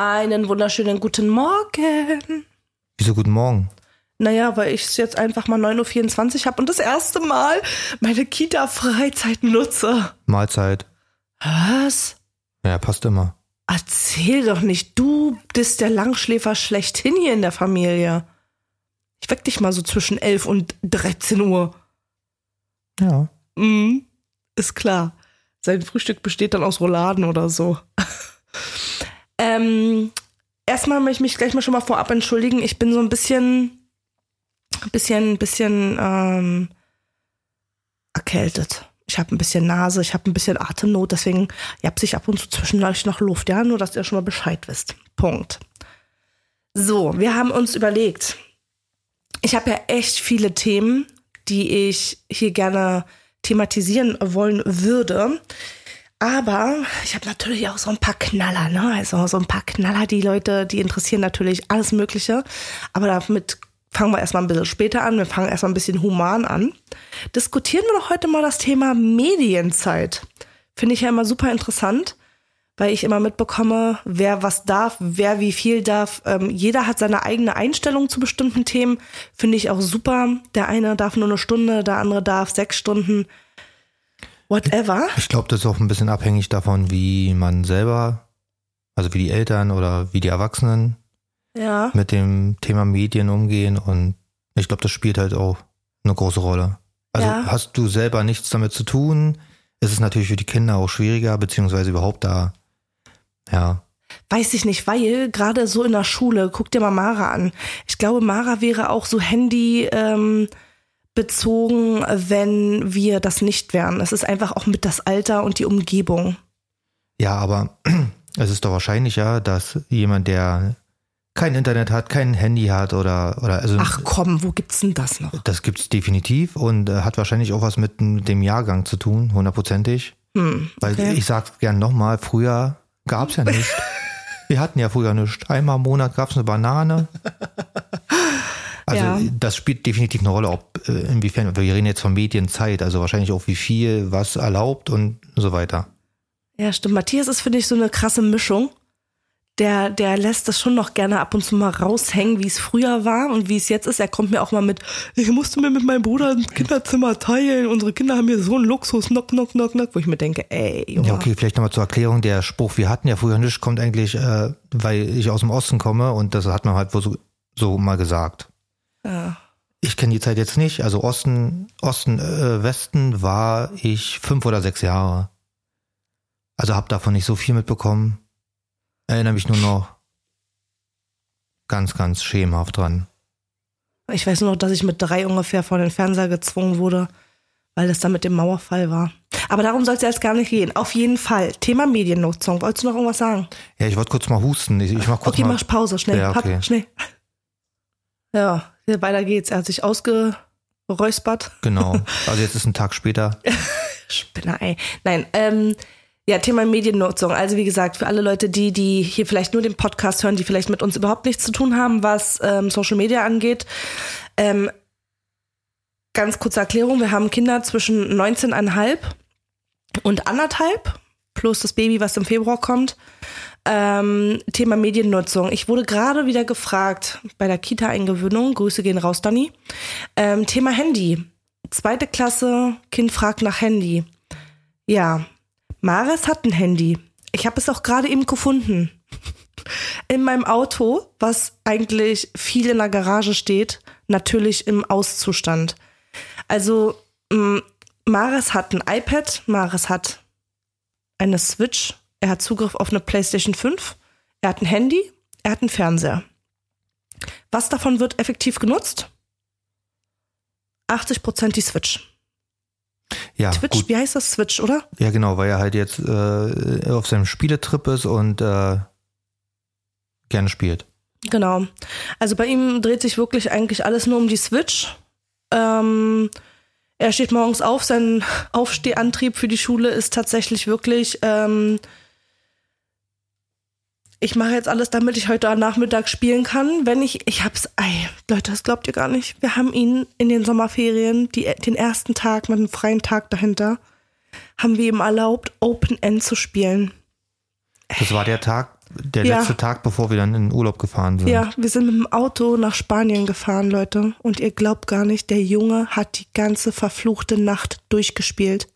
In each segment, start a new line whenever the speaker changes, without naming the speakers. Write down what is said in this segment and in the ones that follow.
Einen wunderschönen guten Morgen.
Wieso guten Morgen?
Naja, weil ich es jetzt einfach mal 9.24 Uhr habe und das erste Mal meine Kita-Freizeit nutze.
Mahlzeit.
Was?
Ja, passt immer.
Erzähl doch nicht, du bist der Langschläfer schlechthin hier in der Familie. Ich weck dich mal so zwischen 11 und 13 Uhr.
Ja.
Mhm, ist klar. Sein Frühstück besteht dann aus Rouladen oder so. Ähm, erstmal möchte ich mich gleich mal schon mal vorab entschuldigen. Ich bin so ein bisschen, bisschen, bisschen ähm, erkältet. Ich habe ein bisschen Nase, ich habe ein bisschen Atemnot, deswegen japse ich ab und zu zwischendurch nach Luft. Ja, nur dass ihr schon mal Bescheid wisst. Punkt. So, wir haben uns überlegt. Ich habe ja echt viele Themen, die ich hier gerne thematisieren wollen würde. Aber ich habe natürlich auch so ein paar Knaller, ne? Also so ein paar Knaller, die Leute, die interessieren natürlich alles Mögliche. Aber damit fangen wir erstmal ein bisschen später an. Wir fangen erstmal ein bisschen human an. Diskutieren wir doch heute mal das Thema Medienzeit. Finde ich ja immer super interessant, weil ich immer mitbekomme, wer was darf, wer wie viel darf. Ähm, jeder hat seine eigene Einstellung zu bestimmten Themen. Finde ich auch super. Der eine darf nur eine Stunde, der andere darf sechs Stunden. Whatever.
Ich glaube, das ist auch ein bisschen abhängig davon, wie man selber, also wie die Eltern oder wie die Erwachsenen
Ja.
mit dem Thema Medien umgehen und ich glaube, das spielt halt auch eine große Rolle. Also
Ja.
hast du selber nichts damit zu tun, ist es natürlich für die Kinder auch schwieriger, beziehungsweise überhaupt da, ja,
Weiß ich nicht, weil gerade so in der Schule, guck dir mal Mara an. Ich glaube, Mara wäre auch so Handy ähm, bezogen, wenn wir das nicht wären. Es ist einfach auch mit das Alter und die Umgebung.
Ja, aber es ist doch wahrscheinlicher, dass jemand, der kein Internet hat, kein Handy hat oder, oder also
Ach komm, wo gibt's denn das noch?
das gibt's definitiv und äh, hat wahrscheinlich auch was mit dem Jahrgang zu tun, hundertprozentig.
Hm,
Weil
okay.
ich sag's gern nochmal, früher gab's ja nichts. Wir hatten ja früher nichts. Einmal im Monat gab's eine Banane. Also
Ja.
das spielt definitiv eine Rolle, ob äh, inwiefern, wir reden jetzt von Medienzeit, also wahrscheinlich auch wie viel, was erlaubt und so weiter.
Ja, stimmt. Matthias ist, finde ich, so eine krasse Mischung. Der, der lässt das schon noch gerne ab und zu mal raushängen, wie es früher war und wie es jetzt ist. Er kommt mir auch mal mit, ich musste mir mit meinem Bruder ein Kinderzimmer teilen. Unsere Kinder haben hier so einen Luxus, knock, knock, knock, knock. Wo ich mir denke, ey, Junge.
Ja, okay, vielleicht nochmal zur Erklärung. Der Spruch, wir hatten ja früher nichts, kommt eigentlich, äh, weil ich aus dem Osten komme und das hat man halt wohl so, so mal gesagt.
Ja.
Ich kenne die Zeit jetzt nicht. Also Osten, Osten, äh, Westen war ich fünf oder sechs Jahre. Also habe davon nicht so viel mitbekommen. Erinnere mich nur noch ganz, ganz schemenhaft dran.
Ich weiß nur noch, dass ich mit drei ungefähr vor den Fernseher gezwungen wurde, weil das dann mit dem Mauerfall war. Aber darum soll es jetzt gar nicht gehen. Auf jeden Fall. Thema Mediennutzung. Wolltest du noch irgendwas sagen?
Ja, ich wollte kurz mal husten. Ich, ich mach kurz
Okay,
mal.
mach Pause, schnell.
Ja, okay.
Hab, schnell. Ja, weiter geht's. Er hat sich ausgeräuspert.
Genau. Also jetzt ist ein Tag später.
Spinner, ey. Nein, ähm, ja, Thema Mediennutzung. Also wie gesagt, für alle Leute, die, die hier vielleicht nur den Podcast hören, die vielleicht mit uns überhaupt nichts zu tun haben, was ähm, Social Media angeht. Ähm, ganz kurze Erklärung, wir haben Kinder zwischen 19,5 und anderthalb, plus das Baby, was im Februar kommt. Ähm, Thema Mediennutzung. Ich wurde gerade wieder gefragt bei der Kita-Eingewöhnung, Grüße gehen raus, Dani. Ähm, Thema Handy. Zweite Klasse, Kind fragt nach Handy. Ja, Maris hat ein Handy. Ich habe es auch gerade eben gefunden. In meinem Auto, was eigentlich viel in der Garage steht, natürlich im Auszustand. Also, m, Maris hat ein iPad, Maris hat eine Switch, er hat Zugriff auf eine PlayStation 5, er hat ein Handy, er hat einen Fernseher. Was davon wird effektiv genutzt? 80% die Switch.
Ja,
Twitch,
gut.
wie heißt das? Switch, oder?
Ja, genau, weil er halt jetzt äh, auf seinem Spieletrip ist und äh, gerne spielt.
Genau. Also bei ihm dreht sich wirklich eigentlich alles nur um die Switch. Ähm, er steht morgens auf, sein Aufstehantrieb für die Schule ist tatsächlich wirklich, ähm, ich mache jetzt alles, damit ich heute Nachmittag spielen kann. Wenn ich, ich hab's, ey, Leute, das glaubt ihr gar nicht. Wir haben ihn in den Sommerferien, die, den ersten Tag mit einem freien Tag dahinter, haben wir ihm erlaubt, Open End zu spielen.
Das war der Tag, der
Ja.
letzte Tag, bevor wir dann in den Urlaub gefahren sind.
Ja, wir sind mit dem Auto nach Spanien gefahren, Leute. Und ihr glaubt gar nicht, der Junge hat die ganze verfluchte Nacht durchgespielt.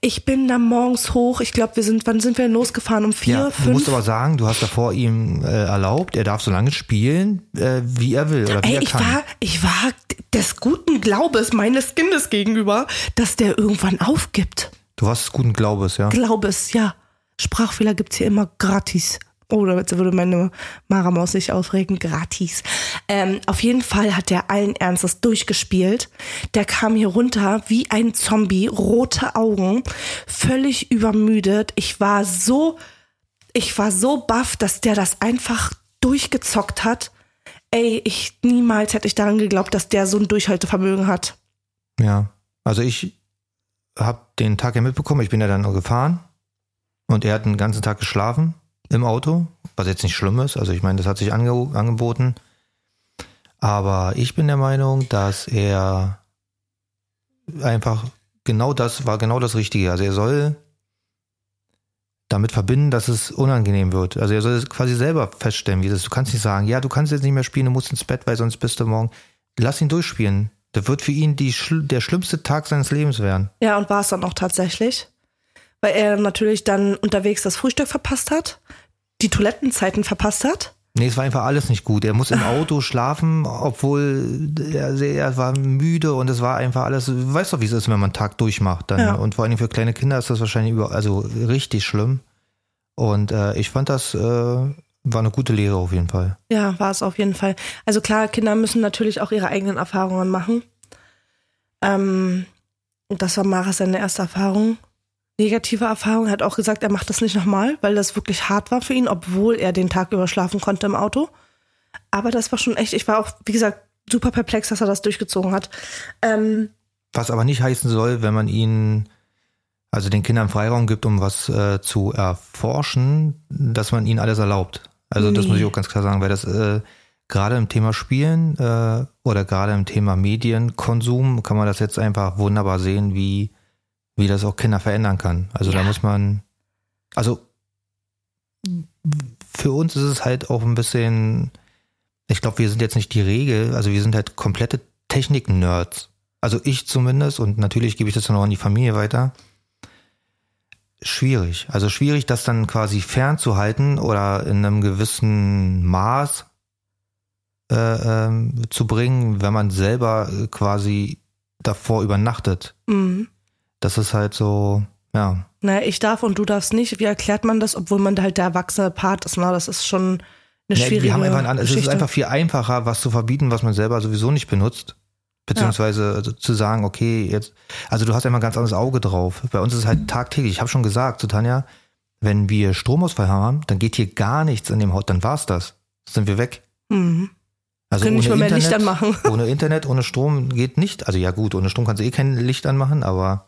Ich bin da morgens hoch. Ich glaube, wir sind, wann sind wir denn losgefahren? Um vier,
Ja, du
fünf?
musst aber sagen, du hast davor ihm äh, erlaubt, er darf so lange spielen, äh, wie er will oder wie
Ey,
er
ich
kann.
war, ich war des guten Glaubes meines Kindes gegenüber, dass der irgendwann aufgibt.
du warst guten Glaubes, ja.
Glaubes, ja. Sprachfehler gibt's hier immer gratis. Oh, damit würde meine Maramaus sich aufregen. Gratis. Ähm, auf jeden Fall hat der allen Ernstes durchgespielt. Der kam hier runter wie ein Zombie, rote Augen, völlig übermüdet. Ich war so, ich war so baff, dass der das einfach durchgezockt hat. Ey, ich niemals hätte ich daran geglaubt, dass der so ein Durchhaltevermögen hat.
Ja. Also ich habe den Tag ja mitbekommen, ich bin ja dann nur gefahren und er hat den ganzen Tag geschlafen im Auto, was jetzt nicht schlimm ist. Also ich meine, das hat sich ange angeboten. Aber ich bin der Meinung, dass er einfach genau das war genau das Richtige. Also er soll damit verbinden, dass es unangenehm wird. Also er soll es quasi selber feststellen, wie das. Du kannst nicht sagen, ja, du kannst jetzt nicht mehr spielen, du musst ins Bett, weil sonst bist du morgen. Lass ihn durchspielen. Das wird für ihn die, der schlimmste Tag seines Lebens werden.
Ja, und war es dann auch tatsächlich. Weil er natürlich dann unterwegs das Frühstück verpasst hat, die Toilettenzeiten verpasst hat.
Nee, es war einfach alles nicht gut. Er muss im Auto schlafen, obwohl er, er war müde und es war einfach alles. Du weißt doch, wie es ist, wenn man einen Tag durchmacht. Dann.
Ja.
Und vor allem für kleine Kinder ist das wahrscheinlich über, also richtig schlimm. Und äh, ich fand das äh, war eine gute Lehre auf jeden Fall.
Ja, war es auf jeden Fall. Also klar, Kinder müssen natürlich auch ihre eigenen Erfahrungen machen. Ähm, und das war Maras seine erste Erfahrung. Negative Erfahrung. Er hat auch gesagt, er macht das nicht nochmal, weil das wirklich hart war für ihn, obwohl er den Tag über schlafen konnte im Auto. Aber das war schon echt, ich war auch, wie gesagt, super perplex, dass er das durchgezogen hat. Ähm,
Was aber nicht heißen soll, wenn man ihnen, also den Kindern Freiraum gibt, um was äh, zu erforschen, dass man ihnen alles erlaubt. Also das
Nee.
muss ich auch ganz klar sagen, weil das äh, gerade im Thema Spielen äh, oder gerade im Thema Medienkonsum kann man das jetzt einfach wunderbar sehen, wie, wie das auch Kinder verändern kann. Also da
Ja.
muss man, also für uns ist es halt auch ein bisschen, ich glaube, wir sind jetzt nicht die Regel, also wir sind halt komplette Technik-Nerds. Also ich zumindest und natürlich gebe ich das dann auch an die Familie weiter. Schwierig. Also schwierig, das dann quasi fernzuhalten oder in einem gewissen Maß äh, ähm, zu bringen, wenn man selber äh, quasi davor übernachtet.
mh.
Das ist halt so, ja.
Naja, ich darf und du darfst nicht. Wie erklärt man das, obwohl man da halt der erwachsene Part ist? Na, das ist schon eine
Ja,
schwierige
wir haben einfach ein, es ist einfach viel einfacher, was zu verbieten, was man selber sowieso nicht benutzt. Beziehungsweise also zu sagen, okay, jetzt, also du hast ja immer ein ganz anderes Auge drauf. Bei uns ist es halt tagtäglich. Ich habe schon gesagt zu Tanja, wenn wir Stromausfall haben, dann geht hier gar nichts in dem Haus, dann war's das. Sind wir weg.
Mhm.
Also
Können nicht mal mehr Licht
Internet-
anmachen.
Ohne Internet, ohne Strom geht nicht. Also ja gut, ohne Strom kannst du eh kein Licht anmachen, aber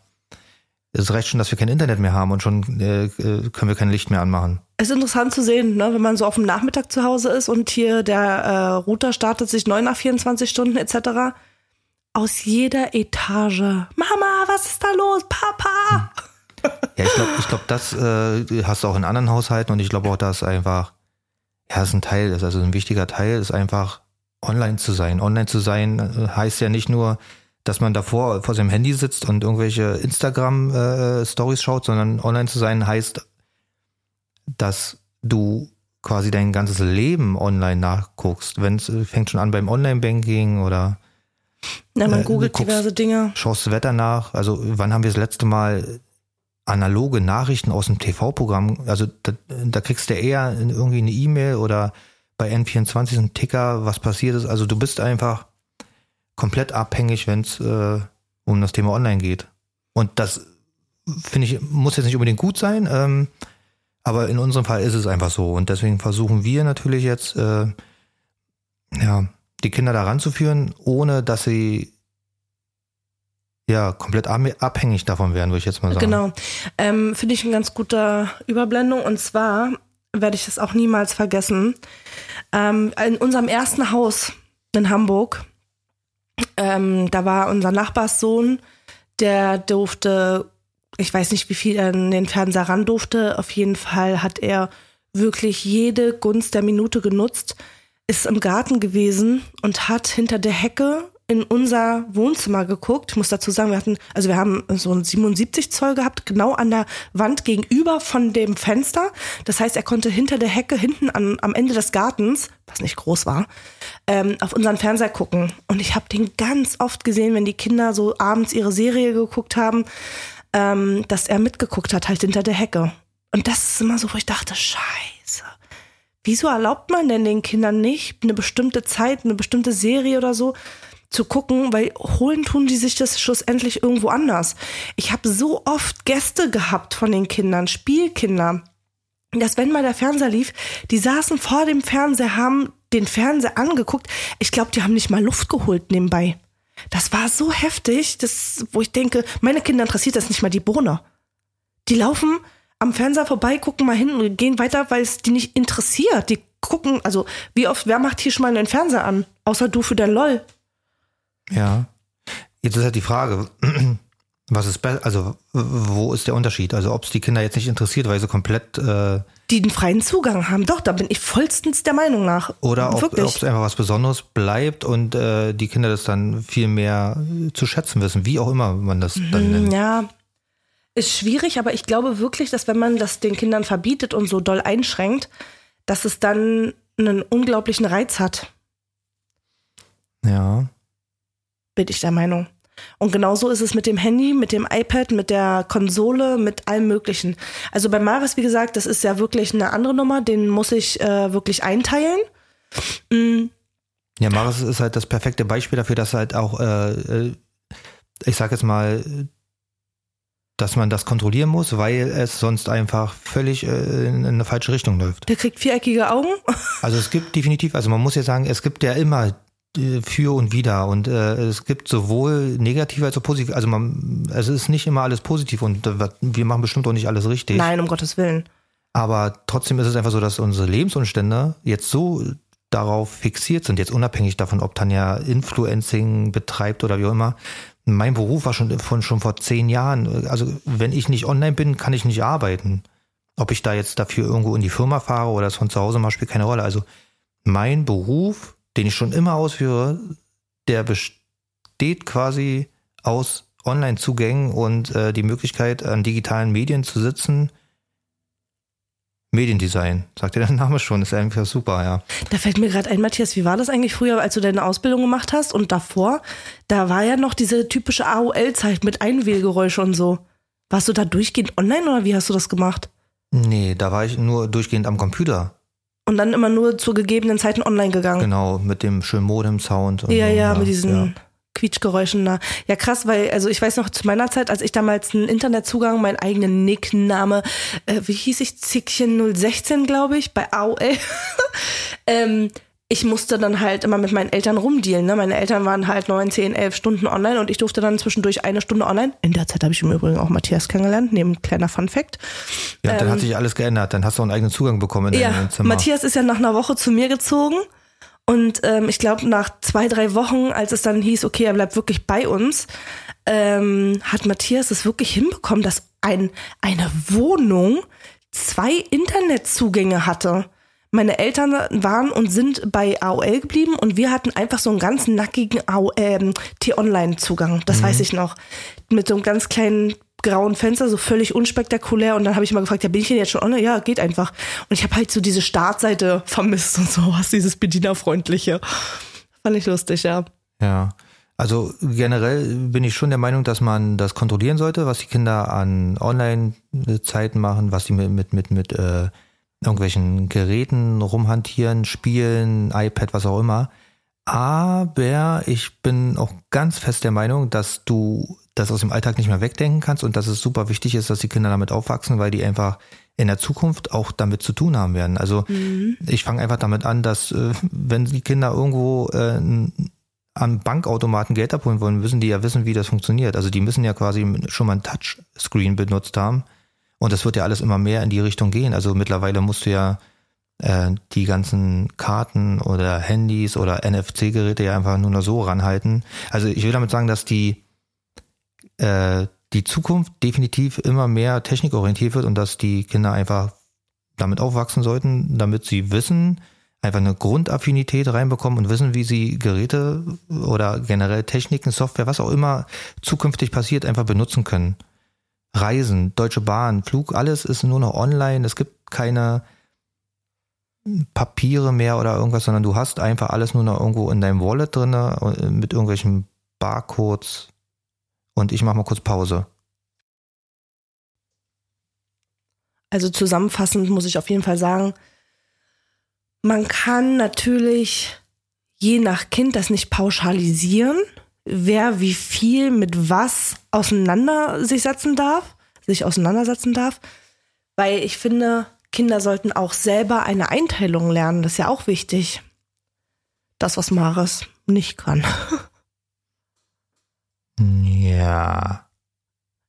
es reicht schon, dass wir kein Internet mehr haben und schon äh, äh, können wir kein Licht mehr anmachen.
Es ist interessant zu sehen, ne, wenn man so auf dem Nachmittag zu Hause ist und hier der äh, Router startet sich 9 nach 24 Stunden etc. Aus jeder Etage. Mama, was ist da los? Papa!
Ja, ich glaube, ich glaub, das äh, hast du auch in anderen Haushalten und ich glaube auch, dass einfach, ja, ist ein Teil, ist also ein wichtiger Teil, ist einfach online zu sein. Online zu sein äh, heißt ja nicht nur, dass man davor vor seinem Handy sitzt und irgendwelche Instagram-Stories schaut, sondern online zu sein heißt, dass du quasi dein ganzes Leben online nachguckst. Wenn es fängt schon an beim Online-Banking oder
Na, man
Äh,
googelt
guckst-
diverse Dinge.
schaust das Wetter nach. Also wann haben wir das letzte Mal analoge Nachrichten aus dem TV-Programm? Also da, da kriegst du eher irgendwie eine E-Mail oder bei N24 einen Ticker, was passiert ist. Also du bist einfach komplett abhängig, wenn es äh, um das Thema Online geht. Und das finde ich, muss jetzt nicht unbedingt gut sein, ähm, aber in unserem Fall ist es einfach so. Und deswegen versuchen wir natürlich jetzt, äh, ja, die Kinder da ranzuführen, ohne dass sie ja komplett abhängig davon werden, würde ich jetzt mal sagen.
Genau. Ähm, Finde ich eine ganz gute Überblendung. Und zwar werde ich das auch niemals vergessen. Ähm, in unserem ersten Haus in Hamburg, ähm, da war unser Nachbarssohn, der durfte, ich weiß nicht, wie viel er in den Fernseher ran durfte. Auf jeden Fall hat er wirklich jede Gunst der Minute genutzt, ist im Garten gewesen und hat hinter der Hecke in unser Wohnzimmer geguckt. Ich muss dazu sagen, wir hatten, also wir haben so ein 77 Zoll gehabt, genau an der Wand gegenüber von dem Fenster. Das heißt, er konnte hinter der Hecke, hinten an, am Ende des Gartens, was nicht groß war, ähm, auf unseren Fernseher gucken. Und ich habe den ganz oft gesehen, wenn die Kinder so abends ihre Serie geguckt haben, ähm, dass er mitgeguckt hat, halt hinter der Hecke. Und das ist immer so, wo ich dachte, scheiße. Wieso erlaubt man denn den Kindern nicht eine bestimmte Zeit, eine bestimmte Serie oder so zu gucken, weil holen tun die sich das schlussendlich irgendwo anders. Ich habe so oft Gäste gehabt von den Kindern, Spielkinder, dass wenn mal der Fernseher lief, die saßen vor dem Fernseher, haben den Fernseher angeguckt. Ich glaube, die haben nicht mal Luft geholt nebenbei. Das war so heftig, das, wo ich denke, meine Kinder interessiert das nicht mal die Bohne. Die laufen am Fernseher vorbei, gucken mal hin und gehen weiter, weil es die nicht interessiert. Die gucken, also wie oft, wer macht hier schon mal einen Fernseher an? Außer du für dein LOL.
Ja. Jetzt ist halt die Frage, was ist besser, also wo ist der Unterschied? Also ob es die Kinder jetzt nicht interessiert, weil sie komplett äh,
Die den freien Zugang haben. Doch, da bin ich vollstens der Meinung nach.
oder ob es einfach was Besonderes bleibt und äh, die Kinder das dann viel mehr zu schätzen wissen, wie auch immer man das dann nennt.
Ja, ist schwierig, aber ich glaube wirklich, dass wenn man das den Kindern verbietet und so doll einschränkt, dass es dann einen unglaublichen Reiz hat,
Ja.
Bin ich der Meinung. Und genauso ist es mit dem Handy, mit dem iPad, mit der Konsole, mit allem Möglichen. Also bei Maris, wie gesagt, das ist ja wirklich eine andere Nummer, den muss ich äh, wirklich einteilen. Mm,
Ja, Maris ist halt das perfekte Beispiel dafür, dass halt auch, äh, äh, ich sag jetzt mal, dass man das kontrollieren muss, weil es sonst einfach völlig äh, in eine falsche Richtung läuft.
Der kriegt viereckige Augen.
Also es gibt definitiv, also man muss ja sagen, es gibt ja immer für und wider und äh, es gibt sowohl negativ als auch positiv. Also man, es ist nicht immer alles positiv und äh, wir machen bestimmt auch nicht alles richtig.
Nein, um Gottes Willen.
Aber trotzdem ist es einfach so, dass unsere Lebensumstände jetzt so darauf fixiert sind, jetzt unabhängig davon, ob Tanja Influencing betreibt oder wie auch immer. Mein Beruf war schon von schon vor zehn Jahren. Also wenn ich nicht online bin, kann ich nicht arbeiten. Ob ich da jetzt dafür irgendwo in die Firma fahre oder es von zu Hause mache, spielt keine Rolle. Also mein Beruf, den ich schon immer ausführe, der besteht quasi aus Online-Zugängen und äh, die Möglichkeit, an digitalen Medien zu sitzen. Mediendesign, sagt dir der Name schon, ist einfach super, ja.
Da fällt mir gerade ein, Matthias, wie war das eigentlich früher, als du deine Ausbildung gemacht hast und davor? Da war ja noch diese typische AOL-Zeit mit Einwählgeräusche und so. Warst du da durchgehend online oder wie hast du das gemacht?
Nee, da war ich nur durchgehend am Computer.
Und dann immer nur zu gegebenen Zeiten online gegangen.
Genau, mit dem schönen Modem-Sound. und
Ja,
so,
ja, mit diesen
ja.
Quietschgeräuschen da. Ja, krass, weil, also ich weiß noch zu meiner Zeit, als ich damals einen Internetzugang, meinen eigenen Nickname, äh, wie hieß ich, Zickchen 016, glaube ich, bei AOL. ähm, ich musste dann halt immer mit meinen Eltern rumdealen. Ne? Meine Eltern waren halt 9, 10, 11 Stunden online und ich durfte dann zwischendurch eine Stunde online. In der Zeit habe ich im Übrigen auch Matthias kennengelernt, neben kleiner Fun Fact.
Ja, dann hat sich alles geändert. Dann hast du einen eigenen Zugang bekommen in
Ähm, Ja,
deinem Zimmer.
Matthias ist ja nach einer Woche zu mir gezogen. Und ähm, ich glaube, nach zwei, drei Wochen, als es dann hieß, okay, er bleibt wirklich bei uns, ähm, hat Matthias es wirklich hinbekommen, dass ein, eine Wohnung zwei Internetzugänge hatte. Meine Eltern waren und sind bei AOL geblieben und wir hatten einfach so einen ganz nackigen ähm, T-Online-Zugang. Das weiß ich noch. Mit so einem ganz kleinen grauen Fenster, so völlig unspektakulär. Und dann habe ich mal gefragt, ja, bin ich denn jetzt schon online? Ja, geht einfach. Und ich habe halt so diese Startseite vermisst und sowas, dieses Bedienerfreundliche. Fand ich lustig, ja.
Ja. Also generell bin ich schon der Meinung, dass man das kontrollieren sollte, was die Kinder an Online-Zeiten machen, was die mit, mit, mit, mit äh, irgendwelchen Geräten rumhantieren, spielen, iPad, was auch immer. Aber ich bin auch ganz fest der Meinung, dass du das aus dem Alltag nicht mehr wegdenken kannst und dass es super wichtig ist, dass die Kinder damit aufwachsen, weil die einfach in der Zukunft auch damit zu tun haben werden. Also ich fange einfach damit an, dass äh, wenn die Kinder irgendwo äh, am Bankautomaten Geld abholen wollen, müssen die ja wissen, wie das funktioniert. Also die müssen ja quasi schon mal ein Touchscreen benutzt haben. Und das wird ja alles immer mehr in die Richtung gehen. Also mittlerweile musst du ja äh, die ganzen Karten oder Handys oder NFC-Geräte ja einfach nur noch so ranhalten. Also ich will damit sagen, dass die äh, die Zukunft definitiv immer mehr technikorientiert wird und dass die Kinder einfach damit aufwachsen sollten, damit sie wissen, einfach eine Grundaffinität reinbekommen und wissen, wie sie Geräte oder generell Techniken, Software, was auch immer zukünftig passiert, einfach benutzen können. Reisen, Deutsche Bahn, Flug, alles ist nur noch online. Es gibt keine Papiere mehr oder irgendwas, sondern du hast einfach alles nur noch irgendwo in deinem Wallet drin äh, mit irgendwelchen Barcodes. Und ich mache mal kurz Pause.
Also zusammenfassend muss ich auf jeden Fall sagen, man kann natürlich je nach Kind das nicht pauschalisieren, wer wie viel mit was auseinander sich setzen darf, sich auseinandersetzen darf, weil ich finde, Kinder sollten auch selber eine Einteilung lernen, das ist ja auch wichtig. Das, was Maris nicht kann.
Ja.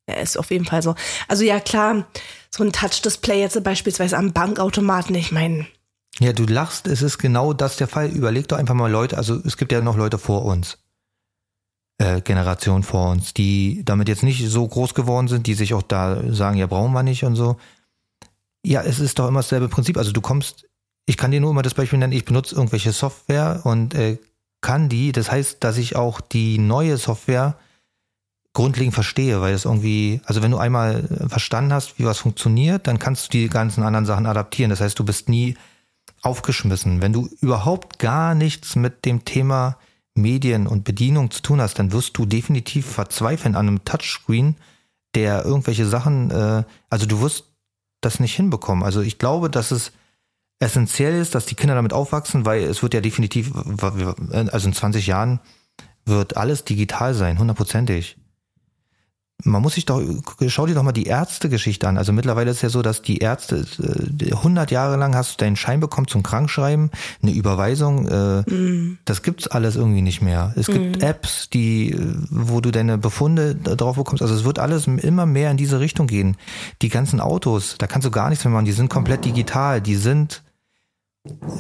Er ist auf jeden Fall so. Also ja, klar, so ein Touch-Display jetzt beispielsweise am Bankautomaten, ich meine.
Ja, du lachst, es ist genau das der Fall. Überleg doch einfach mal Leute, also es gibt ja noch Leute vor uns, äh, Generation vor uns, die damit jetzt nicht so groß geworden sind, die sich auch da sagen, ja, brauchen wir nicht und so. Ja, es ist doch immer dasselbe Prinzip. Also du kommst, ich kann dir nur immer das Beispiel nennen, ich benutze irgendwelche Software und äh, kann die, das heißt, dass ich auch die neue Software grundlegend verstehe, weil es irgendwie, also wenn du einmal verstanden hast, wie was funktioniert, dann kannst du die ganzen anderen Sachen adaptieren. Das heißt, du bist nie aufgeschmissen. Wenn du überhaupt gar nichts mit dem Thema Medien und Bedienung zu tun hast, dann wirst du definitiv verzweifeln an einem Touchscreen, der irgendwelche Sachen, äh, also du wirst das nicht hinbekommen. Also ich glaube, dass es essentiell ist, dass die Kinder damit aufwachsen, weil es wird ja definitiv, also in 20 Jahren wird alles digital sein, hundertprozentig man muss sich doch, schau dir doch mal die Ärztegeschichte an. Also mittlerweile ist ja so, dass die Ärzte, 100 äh, Jahre lang hast du deinen Schein bekommen zum Krankschreiben, eine Überweisung, äh, mm. das gibt's alles irgendwie nicht mehr. Es gibt mm. Apps, die, wo du deine Befunde drauf bekommst. Also es wird alles immer mehr in diese Richtung gehen. Die ganzen Autos, da kannst du gar nichts mehr machen, die sind komplett digital, die sind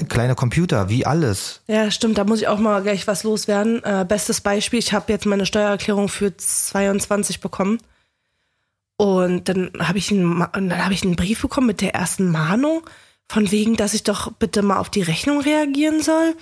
kleine Computer, wie alles.
Ja, stimmt, da muss ich auch mal gleich was loswerden. Äh, bestes Beispiel, ich habe jetzt meine Steuererklärung für 22 bekommen. Und dann habe ich, einen, hab ich einen Brief bekommen mit der ersten Mahnung, von wegen, dass ich doch bitte mal auf die Rechnung reagieren soll.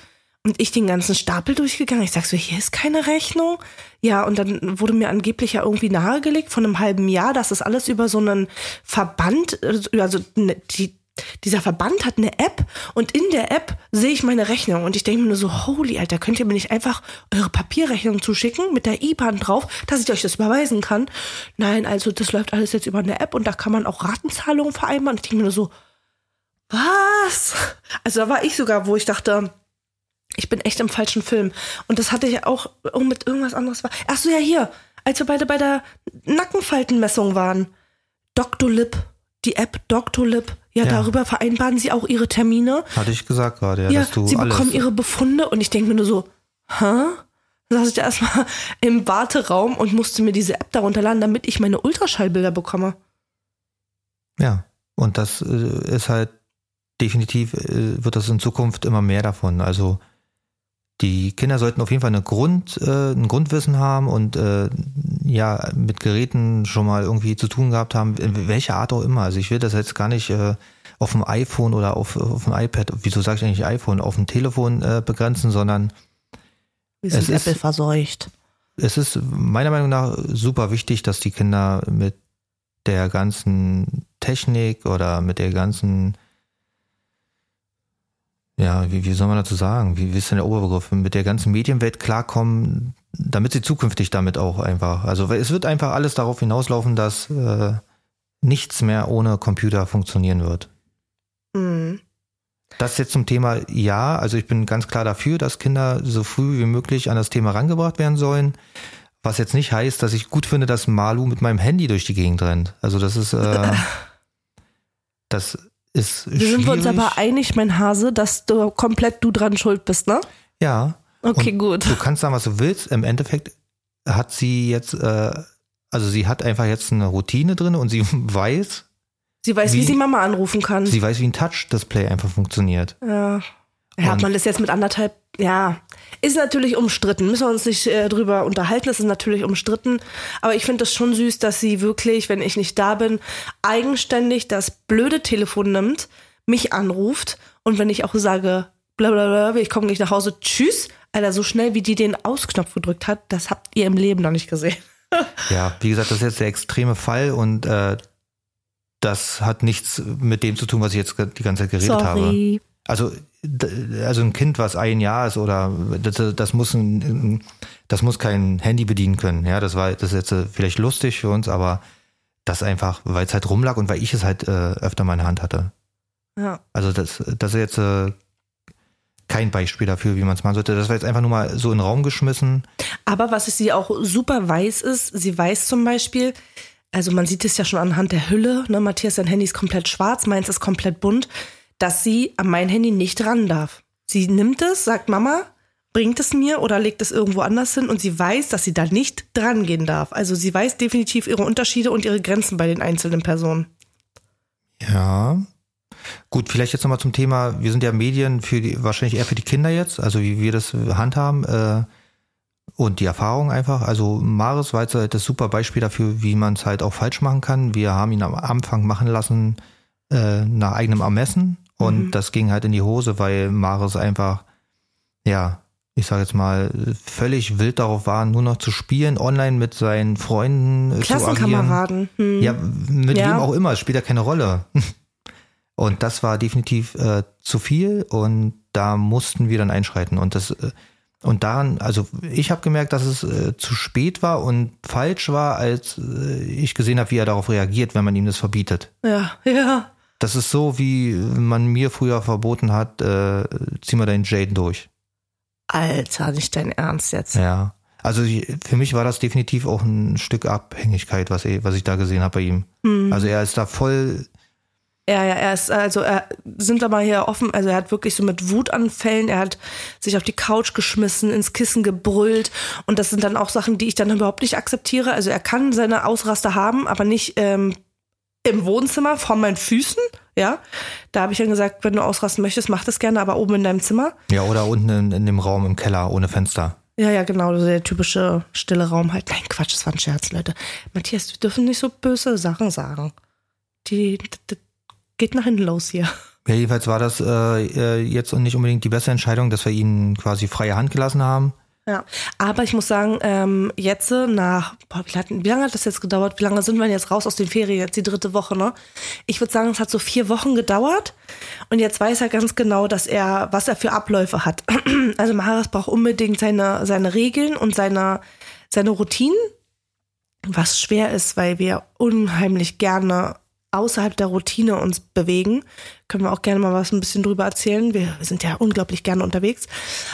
Und ich den ganzen Stapel durchgegangen. Ich sag so, hier ist keine Rechnung. Ja, und dann wurde mir angeblich ja irgendwie nahegelegt von einem halben Jahr, dass das alles über so einen Verband, also ne, die, dieser Verband hat eine App und in der App sehe ich meine Rechnung und ich denke mir nur so, holy Alter, könnt ihr mir nicht einfach eure Papierrechnung zuschicken mit der IBAN drauf, dass ich euch das überweisen kann? Nein, also das läuft alles jetzt über eine App und da kann man auch Ratenzahlungen vereinbaren. Ich denke mir nur so, was? Also da war ich sogar, wo ich dachte, ich bin echt im falschen Film. Und das hatte ich auch oh, mit irgendwas anderes war. Ach so, ja, hier, als wir beide bei der Nackenfaltenmessung waren. Dr. Lip, die App Dr. Lip ja, ja, darüber vereinbaren sie auch ihre Termine.
Hatte ich gesagt gerade, ja,
ja
dass du
sie
alles
bekommen ihre Befunde und ich denke mir nur so, hä? Dann saß ich da erstmal im Warteraum und musste mir diese App darunter laden, damit ich meine Ultraschallbilder bekomme.
Ja, und das äh, ist halt definitiv, äh, wird das in Zukunft immer mehr davon. Also die Kinder sollten auf jeden Fall eine Grund, äh, ein Grundwissen haben und äh, ja, mit Geräten schon mal irgendwie zu tun gehabt haben, welcher Art auch immer. Also ich will das jetzt gar nicht äh, auf dem iPhone oder auf, auf dem iPad, wieso sage ich eigentlich iPhone, auf dem Telefon äh, begrenzen, sondern
Wir sind es Apple ist, verseucht.
Es ist meiner Meinung nach super wichtig, dass die Kinder mit der ganzen Technik oder mit der ganzen ja, wie, wie soll man dazu sagen? Wie, wie ist denn der Oberbegriff? Mit der ganzen Medienwelt klarkommen, damit sie zukünftig damit auch einfach. Also es wird einfach alles darauf hinauslaufen, dass äh, nichts mehr ohne Computer funktionieren wird. Mhm. Das jetzt zum Thema ja, also ich bin ganz klar dafür, dass Kinder so früh wie möglich an das Thema rangebracht werden sollen. Was jetzt nicht heißt, dass ich gut finde, dass Malu mit meinem Handy durch die Gegend rennt. Also das ist äh, das ist
Wir sind wir uns aber einig, mein Hase, dass du komplett du dran schuld bist, ne?
Ja.
Okay, Und gut.
Du kannst sagen, was du willst. Im Endeffekt hat sie jetzt, äh, also sie hat einfach jetzt eine Routine drin und sie weiß.
Sie weiß, wie, wie sie Mama anrufen kann.
Sie weiß, wie ein Touch-Display einfach funktioniert.
Ja. Ja, hat man das jetzt mit anderthalb, ja, ist natürlich umstritten. Müssen wir uns nicht äh, drüber unterhalten. Es ist natürlich umstritten. Aber ich finde es schon süß, dass sie wirklich, wenn ich nicht da bin, eigenständig das blöde Telefon nimmt, mich anruft und wenn ich auch sage, blablabla, ich komme gleich nach Hause, tschüss, Alter, so schnell wie die den Ausknopf gedrückt hat, das habt ihr im Leben noch nicht gesehen.
Ja, wie gesagt, das ist jetzt der extreme Fall und äh, das hat nichts mit dem zu tun, was ich jetzt die ganze Zeit geredet
Sorry.
habe. Also, also ein Kind, was ein Jahr ist oder das, das muss ein, das muss kein Handy bedienen können. Ja, das war das ist jetzt äh, vielleicht lustig für uns, aber das einfach, weil es halt rumlag und weil ich es halt äh, öfter mal in der Hand hatte.
Ja.
Also das, das ist jetzt äh, kein Beispiel dafür, wie man es machen sollte. Das war jetzt einfach nur mal so in den Raum geschmissen.
Aber was sie auch super weiß ist, sie weiß zum Beispiel, also man sieht es ja schon anhand der Hülle, ne, Matthias, sein Handy ist komplett schwarz, meins ist komplett bunt, dass sie an mein Handy nicht ran darf. Sie nimmt es, sagt Mama, bringt es mir oder legt es irgendwo anders hin und sie weiß, dass sie da nicht dran gehen darf. Also sie weiß definitiv ihre Unterschiede und ihre Grenzen bei den einzelnen Personen.
Ja. Gut, vielleicht jetzt nochmal zum Thema, wir sind ja Medien für die, wahrscheinlich eher für die Kinder jetzt, also wie wir das handhaben äh, und die Erfahrung einfach. Also Maris war jetzt halt das super Beispiel dafür, wie man es halt auch falsch machen kann. Wir haben ihn am Anfang machen lassen äh, nach eigenem Ermessen und
Mhm.
das ging halt in die Hose, weil Maris einfach, ja, ich sage jetzt mal, völlig wild darauf war, nur noch zu spielen, online mit seinen Freunden äh.
Klassenkameraden. Hm.
Ja, mit
Ja.
wem auch immer, spielt ja keine Rolle. Und das war definitiv äh, zu viel und da mussten wir dann einschreiten. Und das äh, und daran, also ich habe gemerkt, dass es äh, zu spät war und falsch war, als äh, ich gesehen habe, wie er darauf reagiert, wenn man ihm das verbietet.
Ja, ja.
Das ist so, wie man mir früher verboten hat, äh, zieh mal deinen Jaden durch.
Alter, nicht dein Ernst jetzt.
Ja. Also für mich war das definitiv auch ein Stück Abhängigkeit, was, ich- was ich da gesehen habe bei ihm.
Hm.
Also er ist da voll
Ja, ja, er ist, also er sind aber hier offen, also er hat wirklich so mit Wutanfällen, er hat sich auf die Couch geschmissen, ins Kissen gebrüllt und das sind dann auch Sachen, die ich dann überhaupt nicht akzeptiere. Also er kann seine Ausraster haben, aber nicht ähm, im Wohnzimmer vor meinen Füßen, ja. Da habe ich dann gesagt, wenn du ausrasten möchtest, mach das gerne, aber oben in deinem Zimmer.
Ja, oder unten in, in dem Raum im Keller ohne Fenster.
Ja, ja, genau, so der typische stille Raum halt. Nein, Quatsch, das war ein Scherz, Leute. Matthias, wir dürfen nicht so böse Sachen sagen. Die, d- d- geht nach hinten los hier.
Ja, jedenfalls war das äh, äh, jetzt nicht unbedingt die beste Entscheidung, dass wir ihn quasi freie Hand gelassen haben.
Ja, aber ich muss sagen, ähm, jetzt nach, boah, wie, lange, wie lange hat das jetzt gedauert? Wie lange sind wir jetzt raus aus den Ferien? Jetzt die dritte Woche, ne? Ich würde sagen, es hat so vier Wochen gedauert und jetzt weiß er ganz genau, dass er, was er für Abläufe hat. Also Maharas braucht unbedingt seine, seine Regeln und seine, seine Routinen, was schwer ist, weil wir unheimlich gerne außerhalb der Routine uns bewegen. Können wir auch gerne mal was ein bisschen drüber erzählen. Wir sind ja unglaublich gerne unterwegs.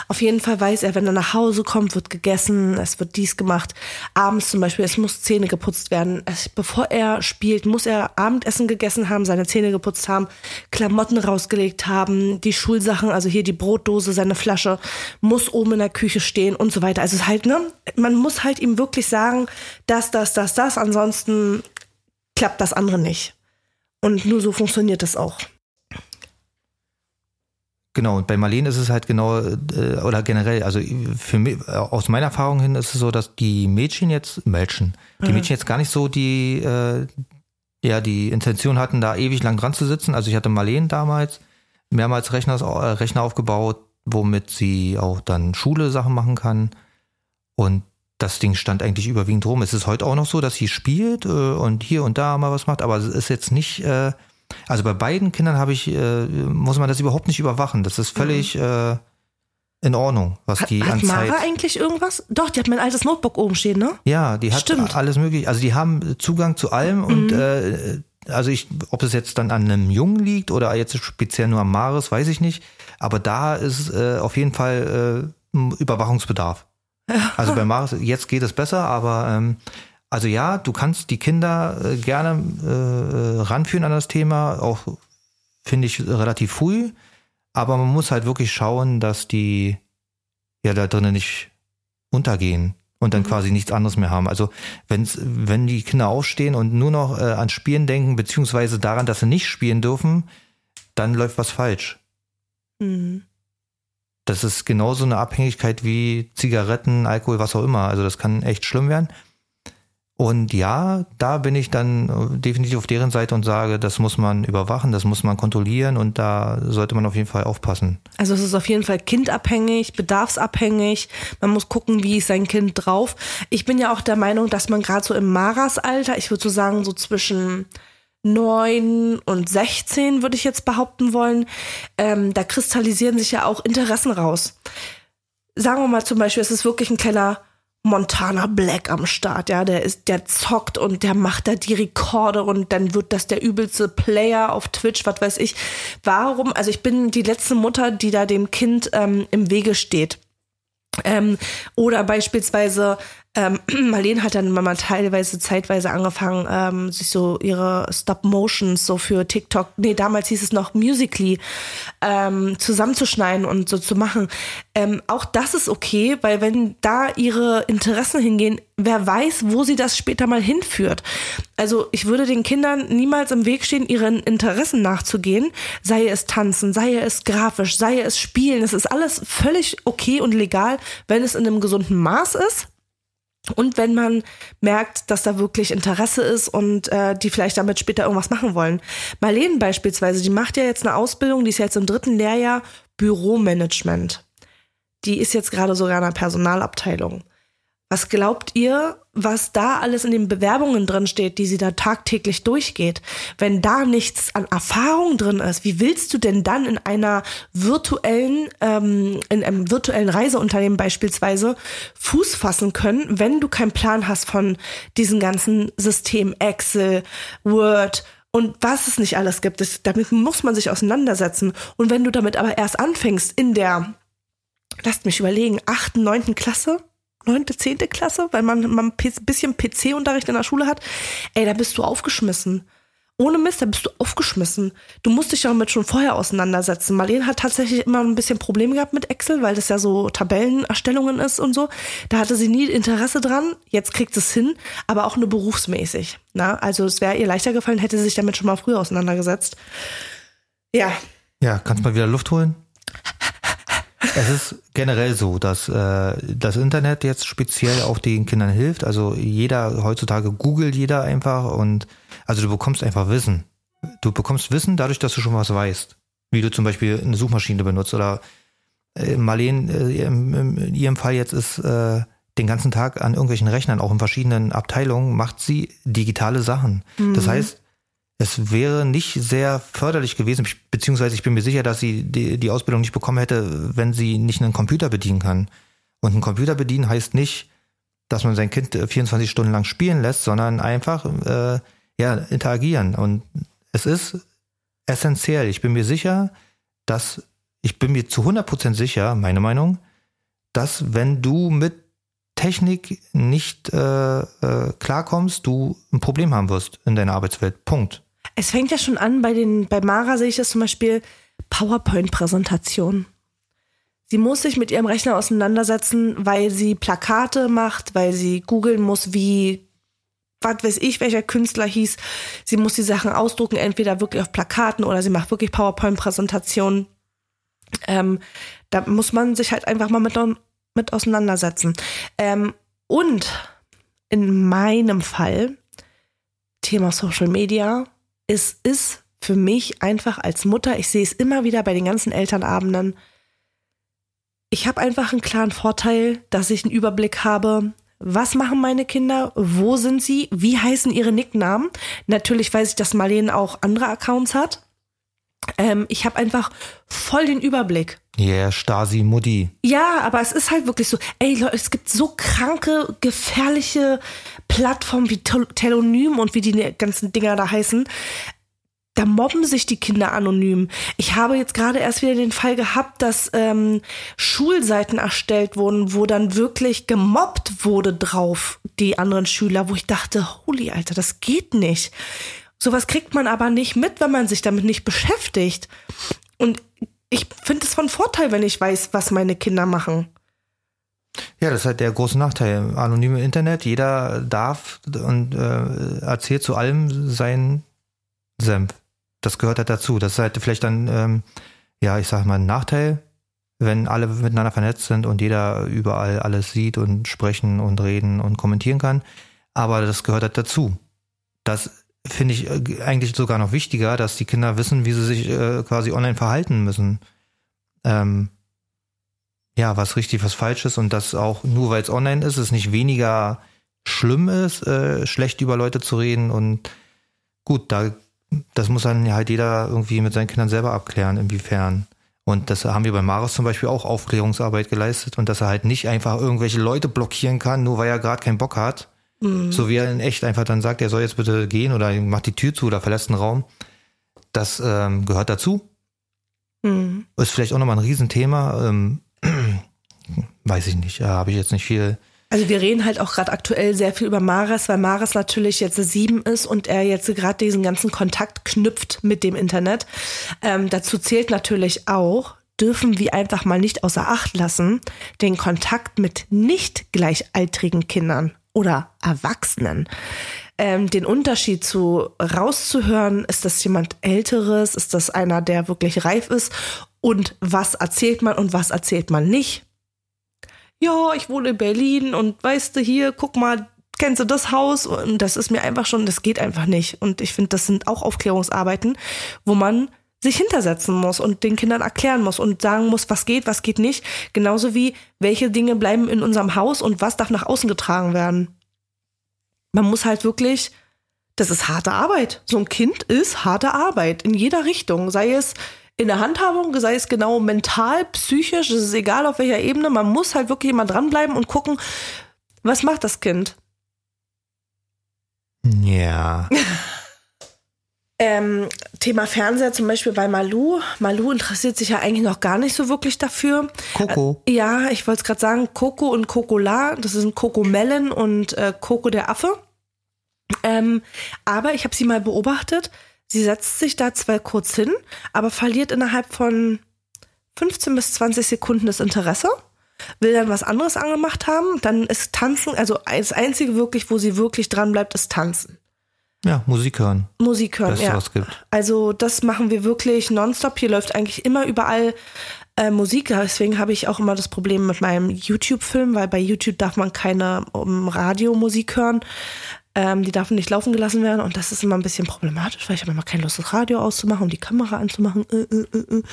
Auf jeden Fall weiß er, wenn er nach Hause kommt, wird gegessen, es wird dies gemacht. Abends zum Beispiel, es muss Zähne geputzt werden. Es, bevor er spielt, muss er Abendessen gegessen haben, seine Zähne geputzt haben, Klamotten rausgelegt haben, die Schulsachen, also hier die Brotdose, seine Flasche, muss oben in der Küche stehen und so weiter. Also es ist halt, ne, man muss halt ihm wirklich sagen, das, das, das, das, ansonsten klappt das andere nicht. Und nur so funktioniert das auch.
Genau, und bei Marlene ist es halt genau, äh, oder generell, also für mich, äh, aus meiner Erfahrung hin ist es so, dass die Mädchen jetzt, Mädchen, die Mädchen jetzt gar nicht so die, äh, ja, die Intention hatten, da ewig lang dran zu sitzen. Also ich hatte Marlene damals mehrmals Rechner, äh, Rechner aufgebaut, womit sie auch dann Schule Sachen machen kann. Und das Ding stand eigentlich überwiegend rum. Es ist heute auch noch so, dass sie spielt äh, und hier und da mal was macht, aber es ist jetzt nicht, äh, also bei beiden Kindern habe ich, äh, muss man das überhaupt nicht überwachen. Das ist völlig äh, in Ordnung, was
Hat,
die
hat
an Zeit.
Mara eigentlich irgendwas? Doch, die hat mein altes Notebook oben stehen, ne?
Ja, die hat
Stimmt.
alles mögliche. Also die haben Zugang zu allem und äh, also ich, ob es jetzt dann an einem Jungen liegt oder jetzt speziell nur am Maris, weiß ich nicht. Aber da ist äh, auf jeden Fall äh, Also bei Maris, jetzt geht es besser, aber ähm, also ja, du kannst die Kinder äh, gerne äh, ranführen an das Thema, auch finde ich relativ früh, aber man muss halt wirklich schauen, dass die ja da drinnen nicht untergehen und dann quasi nichts anderes mehr haben. Also wenn's, wenn die Kinder aufstehen und nur noch äh, an Spielen denken, beziehungsweise daran, dass sie nicht spielen dürfen, dann läuft was falsch.
Mhm.
Das ist genauso eine Abhängigkeit wie Zigaretten, Alkohol, was auch immer. Also das kann echt schlimm werden. Und ja, da bin ich dann äh, definitiv auf deren Seite und sage, das muss man überwachen, das muss man kontrollieren und da sollte man auf jeden Fall aufpassen.
Also es ist auf jeden Fall kindabhängig, bedarfsabhängig. Man muss gucken, wie ist sein Kind drauf. Ich bin ja auch der Meinung, dass man gerade so im Maras-Alter, ich würde so sagen, so zwischen neun und 16 würde ich jetzt behaupten wollen, ähm, da kristallisieren sich ja auch Interessen raus. Sagen wir mal zum Beispiel, es ist wirklich ein kleiner Montana Black am Start, ja, der ist, der zockt und der macht da die Rekorde und dann wird das der übelste Player auf Twitch, was weiß ich. Warum? Also ich bin die letzte Mutter, die da dem Kind ähm, im Wege steht. Ähm, oder beispielsweise ähm, Marlene hat dann mal teilweise zeitweise angefangen, ähm, sich so ihre Stop-Motions so für TikTok, nee, damals hieß es noch Musically, ähm, zusammenzuschneiden und so zu machen. Ähm, auch das ist okay, weil wenn da ihre Interessen hingehen, wer weiß, wo sie das später mal hinführt. Also ich würde den Kindern niemals im Weg stehen, ihren Interessen nachzugehen, sei es tanzen, sei es grafisch, sei es spielen. Es ist alles völlig okay und legal, wenn es in einem gesunden Maß ist und wenn man merkt, dass da wirklich Interesse ist und äh, die vielleicht damit später irgendwas machen wollen. Marlene beispielsweise, die macht ja jetzt eine Ausbildung, die ist jetzt im dritten Lehrjahr Büromanagement. Die ist jetzt gerade sogar in einer Personalabteilung. Was glaubt ihr, was da alles in den Bewerbungen drin steht, die sie da tagtäglich durchgeht? Wenn da nichts an Erfahrung drin ist, wie willst du denn dann in einer virtuellen, ähm, in einem virtuellen Reiseunternehmen beispielsweise Fuß fassen können, wenn du keinen Plan hast von diesen ganzen Systemen, Excel, Word, und was es nicht alles gibt, das, damit muss man sich auseinandersetzen. Und wenn du damit aber erst anfängst in der, lasst mich überlegen, achten, neunten Klasse, neunte, zehnte Klasse, weil man, man ein bisschen PC-Unterricht in der Schule hat, ey, da bist du aufgeschmissen. Ohne Mist, da bist du aufgeschmissen. Du musst dich damit schon vorher auseinandersetzen. Marlene hat tatsächlich immer ein bisschen Probleme gehabt mit Excel, weil das ja so Tabellenerstellungen ist und so. Da hatte sie nie Interesse dran. Jetzt kriegt es hin, aber auch nur berufsmäßig. Na, also es wäre ihr leichter gefallen, hätte sie sich damit schon mal früher auseinandergesetzt. Ja.
Ja, kannst mal wieder Luft holen? Es ist generell so, dass äh, das Internet jetzt speziell auch den Kindern hilft. Also jeder heutzutage googelt jeder einfach und also du bekommst einfach Wissen. Du bekommst Wissen dadurch, dass du schon was weißt. Wie du zum Beispiel eine Suchmaschine benutzt oder äh, Marlene, äh, in ihrem Fall jetzt ist äh, den ganzen Tag an irgendwelchen Rechnern, auch in verschiedenen Abteilungen, macht sie digitale Sachen. Mhm. Das heißt, es wäre nicht sehr förderlich gewesen, beziehungsweise ich bin mir sicher, dass sie die, die Ausbildung nicht bekommen hätte, wenn sie nicht einen Computer bedienen kann. Und ein Computer bedienen heißt nicht, dass man sein Kind 24 Stunden lang spielen lässt, sondern einfach äh, ja interagieren. Und es ist essentiell. Ich bin mir sicher, dass ich bin mir zu 100% sicher, meine Meinung, dass wenn du mit Technik nicht äh, äh, klarkommst, du ein Problem haben wirst in deiner Arbeitswelt. Punkt.
Es fängt ja schon an, bei den, bei Mara sehe ich das zum Beispiel PowerPoint-Präsentation. Sie muss sich mit ihrem Rechner auseinandersetzen, weil sie Plakate macht, weil sie googeln muss, wie, was weiß ich, welcher Künstler hieß. Sie muss die Sachen ausdrucken, entweder wirklich auf Plakaten oder sie macht wirklich PowerPoint-Präsentationen. Ähm, da muss man sich halt einfach mal mit, mit auseinandersetzen. Ähm, und in meinem Fall, Thema Social Media, es ist für mich einfach als Mutter, ich sehe es immer wieder bei den ganzen Elternabenden, ich habe einfach einen klaren Vorteil, dass ich einen Überblick habe, was machen meine Kinder, wo sind sie, wie heißen ihre Nicknamen. Natürlich weiß ich, dass Marlene auch andere Accounts hat. Ähm, ich habe einfach voll den Überblick.
Yeah, Stasi Mutti.
Ja, aber es ist halt wirklich so, ey Leute, es gibt so kranke, gefährliche Plattformen wie Telonym und wie die ganzen Dinger da heißen. Da mobben sich die Kinder anonym. Ich habe jetzt gerade erst wieder den Fall gehabt, dass ähm, Schulseiten erstellt wurden, wo dann wirklich gemobbt wurde drauf, die anderen Schüler, wo ich dachte, holy Alter, das geht nicht. Sowas kriegt man aber nicht mit, wenn man sich damit nicht beschäftigt. Und ich finde es von Vorteil, wenn ich weiß, was meine Kinder machen.
Ja, das ist halt der große Nachteil. Anonyme Internet, jeder darf und äh, erzählt zu allem seinen Senf. Das gehört halt dazu. Das ist halt vielleicht dann, ähm, ja, ich sag mal, ein Nachteil, wenn alle miteinander vernetzt sind und jeder überall alles sieht und sprechen und reden und kommentieren kann. aber das gehört halt dazu. Das finde ich äh, eigentlich sogar noch wichtiger, dass die Kinder wissen, wie sie sich äh, quasi online verhalten müssen. Ähm, ja, was richtig, was falsch ist und das auch nur weil es online ist, es nicht weniger schlimm ist, äh, schlecht über Leute zu reden und gut, da das muss dann halt jeder irgendwie mit seinen Kindern selber abklären, inwiefern. Und das haben wir bei Maris zum Beispiel auch Aufklärungsarbeit geleistet und dass er halt nicht einfach irgendwelche Leute blockieren kann, nur weil er gerade keinen Bock hat. Mhm. So wie er in echt einfach dann sagt, er soll jetzt bitte gehen oder macht die Tür zu oder verlässt den Raum. Das ähm, gehört dazu. Mhm. Ist vielleicht auch nochmal ein Riesenthema. Ähm, weiß ich nicht, ja, habe ich jetzt nicht viel.
Also wir reden halt auch gerade aktuell sehr viel über Maras, weil Maras natürlich jetzt sieben ist und er jetzt gerade diesen ganzen Kontakt knüpft mit dem Internet. Ähm, dazu zählt natürlich auch, dürfen wir einfach mal nicht außer Acht lassen, den Kontakt mit nicht gleichaltrigen Kindern oder Erwachsenen. Ähm, den Unterschied zu rauszuhören, ist das jemand Älteres, ist das einer, der wirklich reif ist und was erzählt man und was erzählt man nicht. Ja, ich wohne in Berlin und weißt du hier, guck mal, kennst du das Haus? Und das ist mir einfach schon, das geht einfach nicht. Und ich finde, das sind auch Aufklärungsarbeiten, wo man sich hintersetzen muss und den Kindern erklären muss und sagen muss, was geht, was geht nicht. Genauso wie, welche Dinge bleiben in unserem Haus und was darf nach außen getragen werden. Man muss halt wirklich, das ist harte Arbeit. So ein Kind ist harte Arbeit in jeder Richtung. Sei es in der Handhabung, sei es genau mental, psychisch, es ist egal auf welcher Ebene. Man muss halt wirklich immer dranbleiben und gucken, was macht das Kind?
Ja.
Ähm, Thema Fernseher zum Beispiel bei Malu. Malu interessiert sich ja eigentlich noch gar nicht so wirklich dafür.
Coco.
Äh, ja, ich wollte es gerade sagen, Coco und Cocola, das sind Coco Melon und äh, Coco der Affe. Ähm, aber ich habe sie mal beobachtet. Sie setzt sich da zwar kurz hin, aber verliert innerhalb von 15 bis 20 Sekunden das Interesse will dann was anderes angemacht haben, dann ist Tanzen, also das Einzige wirklich, wo sie wirklich dran bleibt, ist Tanzen.
Ja, Musik hören.
Musik hören, Beste, ja. Was gibt. Also das machen wir wirklich nonstop. Hier läuft eigentlich immer überall äh, Musik. Deswegen habe ich auch immer das Problem mit meinem YouTube-Film, weil bei YouTube darf man keine um, Radiomusik hören. Ähm, die darf nicht laufen gelassen werden und das ist immer ein bisschen problematisch, weil ich habe immer keine Lust, das Radio auszumachen und die Kamera anzumachen. Äh, äh, äh. äh.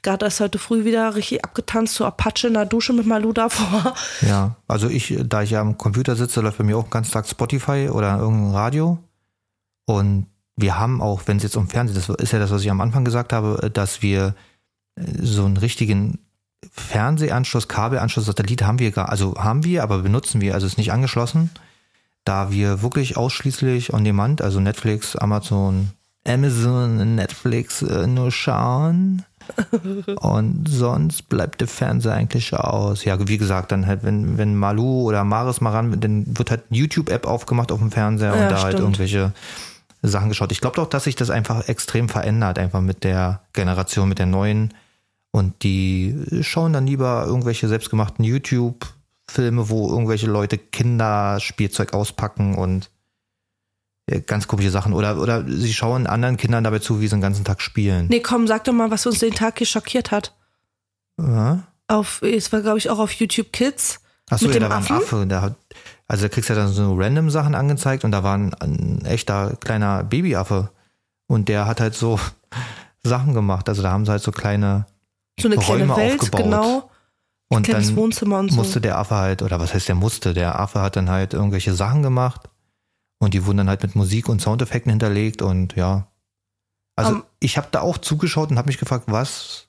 Gerade ist heute früh wieder richtig abgetanzt, so Apache in der Dusche mit Malu davor.
Ja, also ich, da ich ja am Computer sitze, läuft bei mir auch ganz Tag Spotify oder irgendein Radio. Und wir haben auch, wenn es jetzt um Fernsehen, das ist ja das, was ich am Anfang gesagt habe, dass wir äh, so einen richtigen Fernsehanschluss, Kabelanschluss, Satellit haben wir gar, also haben wir, aber benutzen wir, also ist nicht angeschlossen, da wir wirklich ausschließlich on demand, also Netflix, Amazon, Amazon, Netflix äh, nur schauen. Und sonst bleibt der Fernseher eigentlich aus. Ja, wie gesagt, dann halt, wenn, wenn Malu oder Maris mal ran, dann wird halt YouTube-App aufgemacht auf dem Fernseher ja, und da halt stimmt. halt irgendwelche Sachen geschaut. Ich glaube doch, dass sich das einfach extrem verändert, einfach mit der Generation, mit der neuen. Und die schauen dann lieber irgendwelche selbstgemachten YouTube-Filme, wo irgendwelche Leute Kinderspielzeug auspacken und äh, ganz komische Sachen. Oder, oder sie schauen anderen Kindern dabei zu, wie sie den ganzen Tag spielen.
Nee, komm, sag doch mal, was uns den Tag hier schockiert hat.
Ja?
Auf, es war, glaube ich, auch auf YouTube Kids.
Achso, ja, da war ein Affe. Der hat, also da kriegst du ja dann so random Sachen angezeigt und da war ein, ein echter kleiner Babyaffe. Und der hat halt so Sachen gemacht. Also da haben sie halt so kleine
so eine Räume kleine Welt, aufgebaut. genau.
Und dann Wohnzimmer und so. musste der Affe halt, oder was heißt der musste, der Affe hat dann halt irgendwelche Sachen gemacht und die wurden dann halt mit Musik und Soundeffekten hinterlegt und ja. Also um, ich habe da auch zugeschaut und habe mich gefragt, was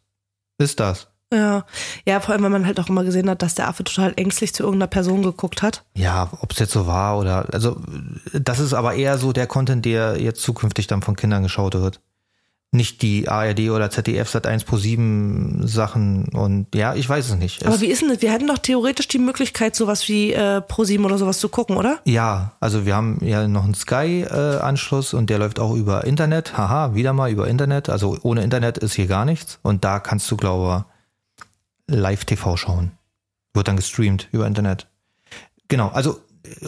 ist das?
Ja, ja, vor allem, wenn man halt auch immer gesehen hat, dass der Affe total ängstlich zu irgendeiner Person geguckt hat.
Ja, ob es jetzt so war oder, also das ist aber eher so der Content, der jetzt zukünftig dann von Kindern geschaut wird. Nicht die ARD oder ZDF Sat 1 Pro 7 Sachen und ja, ich weiß es nicht.
Aber wie ist denn das? Wir hätten doch theoretisch die Möglichkeit, sowas wie äh, Pro 7 oder sowas zu gucken, oder?
Ja, also wir haben ja noch einen Sky-Anschluss äh, und der läuft auch über Internet. Haha, wieder mal über Internet. Also ohne Internet ist hier gar nichts. Und da kannst du, glaube ich, Live-TV schauen. Wird dann gestreamt über Internet. Genau, also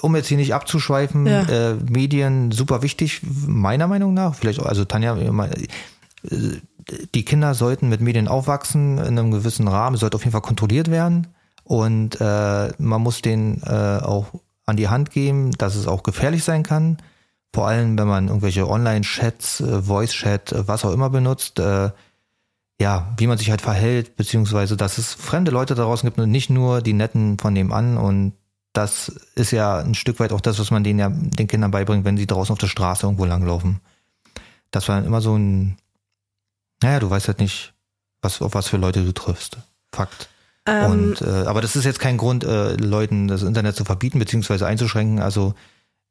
um jetzt hier nicht abzuschweifen, ja. äh, Medien super wichtig, meiner Meinung nach. Vielleicht, auch, also Tanja, äh, die Kinder sollten mit Medien aufwachsen in einem gewissen Rahmen, sollte auf jeden Fall kontrolliert werden. Und äh, man muss denen äh, auch an die Hand geben, dass es auch gefährlich sein kann. Vor allem, wenn man irgendwelche Online-Chats, äh, Voice-Chat, äh, was auch immer benutzt, äh, ja, wie man sich halt verhält, beziehungsweise, dass es fremde Leute da draußen gibt und nicht nur die Netten von nebenan. Und das ist ja ein Stück weit auch das, was man denen ja den Kindern beibringt, wenn sie draußen auf der Straße irgendwo langlaufen. Das war immer so ein, naja, du weißt halt nicht, was, auf was für Leute du triffst. Fakt.
Ähm,
und äh, aber das ist jetzt kein Grund, äh, Leuten das Internet zu verbieten beziehungsweise einzuschränken. Also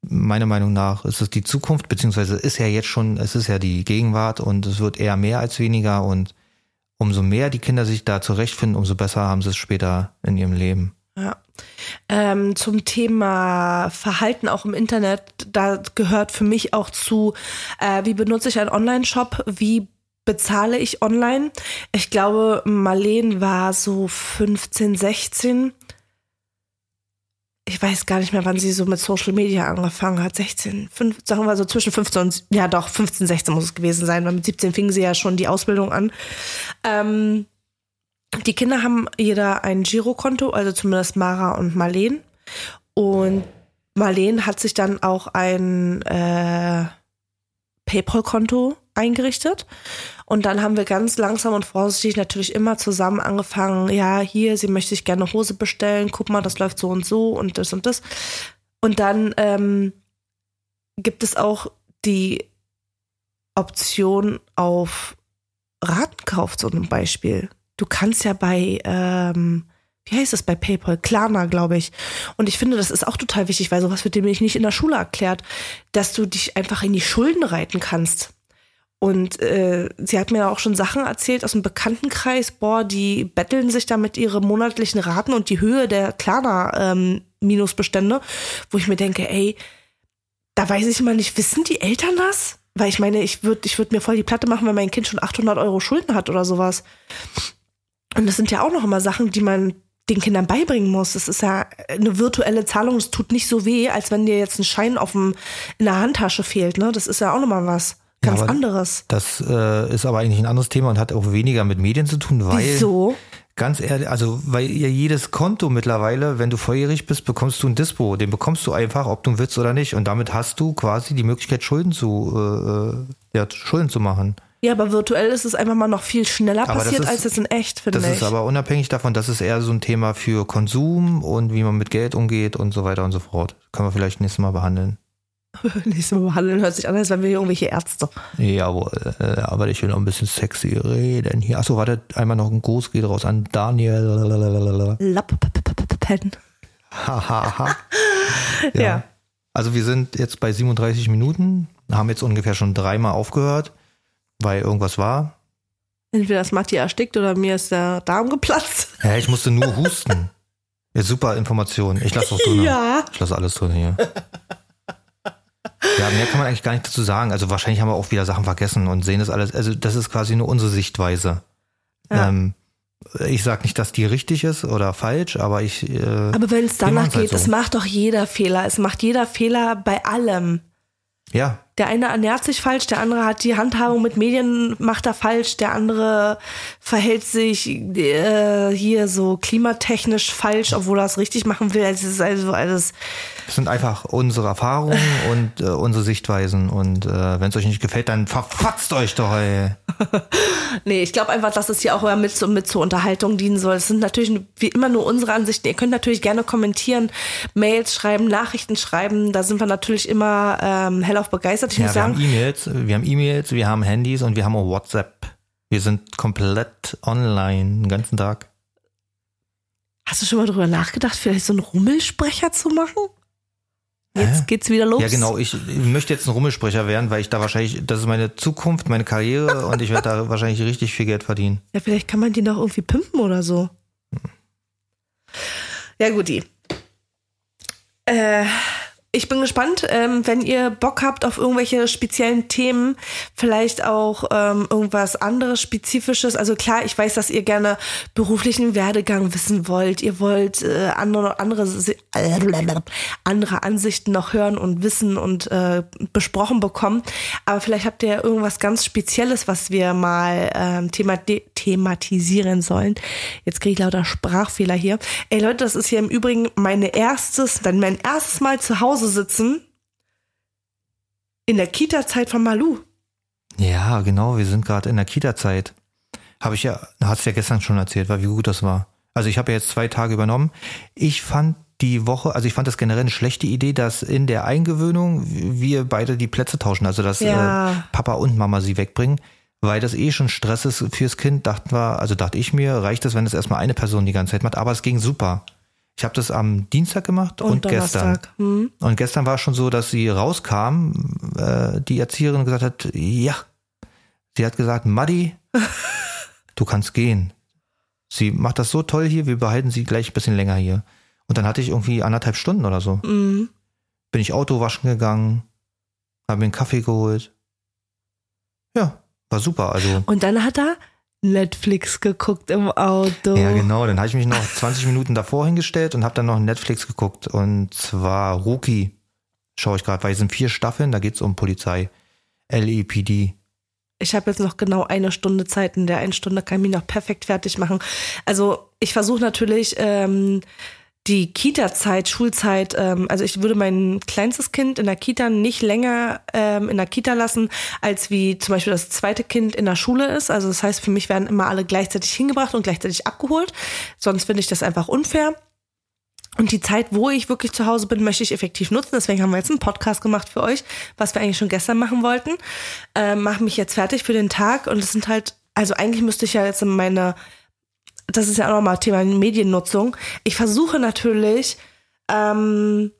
meiner Meinung nach ist es die Zukunft, beziehungsweise ist ja jetzt schon, es ist ja die Gegenwart und es wird eher mehr als weniger und umso mehr die Kinder sich da zurechtfinden, umso besser haben sie es später in ihrem Leben.
Ja. Ähm, zum Thema Verhalten auch im Internet, da gehört für mich auch zu, äh, wie benutze ich einen Online-Shop, wie bezahle ich online. Ich glaube, Marleen war so 15, 16. Ich weiß gar nicht mehr, wann sie so mit Social Media angefangen hat. 16, 5, sagen wir so zwischen 15 und, ja doch, 15, 16 muss es gewesen sein, weil mit 17 fing sie ja schon die Ausbildung an. Ähm, die Kinder haben jeder ein Girokonto, also zumindest Mara und Marleen. Und Marleen hat sich dann auch ein äh, PayPal-Konto eingerichtet. Und dann haben wir ganz langsam und vorsichtig natürlich immer zusammen angefangen, ja, hier, sie möchte sich gerne Hose bestellen, guck mal, das läuft so und so und das und das. Und dann ähm, gibt es auch die Option auf Ratenkauf zum Beispiel. Du kannst ja bei, ähm, wie heißt das bei PayPal? Klarna, glaube ich. Und ich finde, das ist auch total wichtig, weil sowas wird dir nämlich nicht in der Schule erklärt, dass du dich einfach in die Schulden reiten kannst. Und äh, sie hat mir auch schon Sachen erzählt aus dem Bekanntenkreis, boah, die betteln sich da mit ihre monatlichen Raten und die Höhe der Klarna-Minusbestände, ähm, wo ich mir denke, ey, da weiß ich immer nicht, wissen die Eltern das? Weil ich meine, ich würde ich würd mir voll die Platte machen, wenn mein Kind schon 800 Euro Schulden hat oder sowas. Und das sind ja auch noch immer Sachen, die man den Kindern beibringen muss. Das ist ja eine virtuelle Zahlung, es tut nicht so weh, als wenn dir jetzt ein Schein auf dem, in der Handtasche fehlt. Ne? Das ist ja auch nochmal was ganz
Ja,
anderes.
Das äh, ist aber eigentlich ein anderes Thema und hat auch weniger mit Medien zu tun, weil
Wieso?
ganz ehrlich, also weil ja jedes Konto mittlerweile, wenn du volljährig bist, bekommst du ein Dispo. Den bekommst du einfach, ob du willst oder nicht. Und damit hast du quasi die Möglichkeit, Schulden zu, äh, ja, Schulden zu machen.
Ja, aber virtuell ist es einfach mal noch viel schneller
Aber das
passiert
ist-
als jetzt in echt, finde
Das
ich.
ist aber unabhängig davon, das ist eher so ein Thema für Konsum und wie man mit Geld umgeht und so weiter und so fort. Können wir vielleicht nächstes Mal behandeln.
Nächstes Mal behandeln hört sich an, als wären wir hier irgendwelche Ärzte.
Jawohl, äh, aber ich will noch ein bisschen sexy reden hier. Achso, warte, einmal noch ein Gruß geht raus an Daniel.
Lappen.
Hahaha.
Ja.
Also wir sind jetzt bei 37 Minuten, haben jetzt ungefähr schon dreimal aufgehört, weil irgendwas war.
Entweder ist Matti erstickt oder mir ist der Darm geplatzt.
Ja, ich musste nur husten. Ja, super Information. Ich lasse auch drin.
Ja.
Ich lasse alles drin hier. Ja, mehr kann man eigentlich gar nicht dazu sagen. Also wahrscheinlich haben wir auch wieder Sachen vergessen und sehen das alles. Also das ist quasi nur unsere Sichtweise.
Ja.
Ähm, ich sag nicht, dass die richtig ist oder falsch, aber ich. Äh,
Aber wenn es danach
halt
geht,
so.
es macht doch jeder Fehler. Es macht jeder Fehler bei allem.
ja,
Der eine ernährt sich falsch, der andere hat die Handhabung mit Medien, macht er falsch, der andere verhält sich äh, hier so klimatechnisch falsch, obwohl er es richtig machen will. Es ist also alles.
Es sind einfach unsere Erfahrungen und äh, unsere Sichtweisen. Und äh, wenn es euch nicht gefällt, dann verfatzt euch doch, ey.
Nee, ich glaube einfach, dass es hier auch mit, mit zur Unterhaltung dienen soll. Es sind natürlich wie immer nur unsere Ansichten. Ihr könnt natürlich gerne kommentieren, Mails schreiben, Nachrichten schreiben. Da sind wir natürlich immer ähm, hellauf begeistert. Ich
Ja,
muss
wir haben
sagen,
E-Mails, wir haben E-Mails, wir haben Handys und wir haben auch WhatsApp. Wir sind komplett online den ganzen Tag.
hast du schon mal drüber nachgedacht, vielleicht so einen Rummelsprecher zu machen? Jetzt geht's wieder los.
Ja, genau. Ich, möchte jetzt ein Rummelsprecher werden, weil ich da wahrscheinlich, das ist meine Zukunft, meine Karriere und ich werde da wahrscheinlich richtig viel Geld verdienen.
Ja, vielleicht kann man die noch irgendwie pimpen oder so. Ja, guti. Äh, ich bin gespannt, ähm, wenn ihr Bock habt auf irgendwelche speziellen Themen, vielleicht auch ähm, irgendwas anderes Spezifisches. Also klar, ich weiß, dass ihr gerne beruflichen Werdegang wissen wollt. Ihr wollt äh, andere, andere, andere Ansichten noch hören und wissen und äh, besprochen bekommen. Aber vielleicht habt ihr irgendwas ganz Spezielles, was wir mal ähm, thema thematisieren sollen. Jetzt kriege ich lauter Sprachfehler hier. Ey Leute, das ist hier im Übrigen meine erstes, dann mein erstes Mal zu Hause Hause sitzen in der Kita-Zeit von Malu.
Ja, genau, wir sind gerade in der Kita-Zeit. Habe ich ja, hast ja gestern schon erzählt, weil wie gut das war. Also ich habe ja jetzt zwei Tage übernommen. Ich fand die Woche, also ich fand das generell eine schlechte Idee, dass in der Eingewöhnung wir beide die Plätze tauschen, also dass ja. äh, Papa und Mama sie wegbringen, weil das eh schon Stress ist fürs Kind, dachten wir, also dachte ich mir, reicht es, wenn es erstmal eine Person die ganze Zeit macht, aber es ging super. Ich habe das am Dienstag gemacht und, und gestern. Hm. Und gestern war es schon so, dass sie rauskam, äh, die Erzieherin gesagt hat, ja. Sie hat gesagt, Maddi, du kannst gehen. Sie macht das so toll hier, wir behalten sie gleich ein bisschen länger hier. Und dann hatte ich irgendwie anderthalb Stunden oder so. Mhm. Bin ich Auto waschen gegangen, habe mir einen Kaffee geholt. Ja, war super. Also.
Und dann hat er Netflix geguckt im Auto.
Ja, genau. Dann habe ich mich noch 20 Minuten davor hingestellt und habe dann noch Netflix geguckt. Und zwar Rookie. Schaue ich gerade, weil es sind vier Staffeln, da geht es um Polizei. LEPD.
Ich habe jetzt noch genau eine Stunde Zeit. In der einen Stunde kann ich mich noch perfekt fertig machen. Also ich versuche natürlich ähm, die Kita-Zeit, Schulzeit, ähm, also ich würde mein kleinstes Kind in der Kita nicht länger ähm, in der Kita lassen, als wie zum Beispiel das zweite Kind in der Schule ist. Also das heißt, für mich werden immer alle gleichzeitig hingebracht und gleichzeitig abgeholt. Sonst finde ich das einfach unfair. Und die Zeit, wo ich wirklich zu Hause bin, möchte ich effektiv nutzen. Deswegen haben wir jetzt einen Podcast gemacht für euch, was wir eigentlich schon gestern machen wollten. Ähm, Mache mich jetzt fertig für den Tag und es sind halt, also eigentlich müsste ich ja jetzt meine das ist ja auch nochmal Thema Mediennutzung. Ich versuche natürlich, ähm,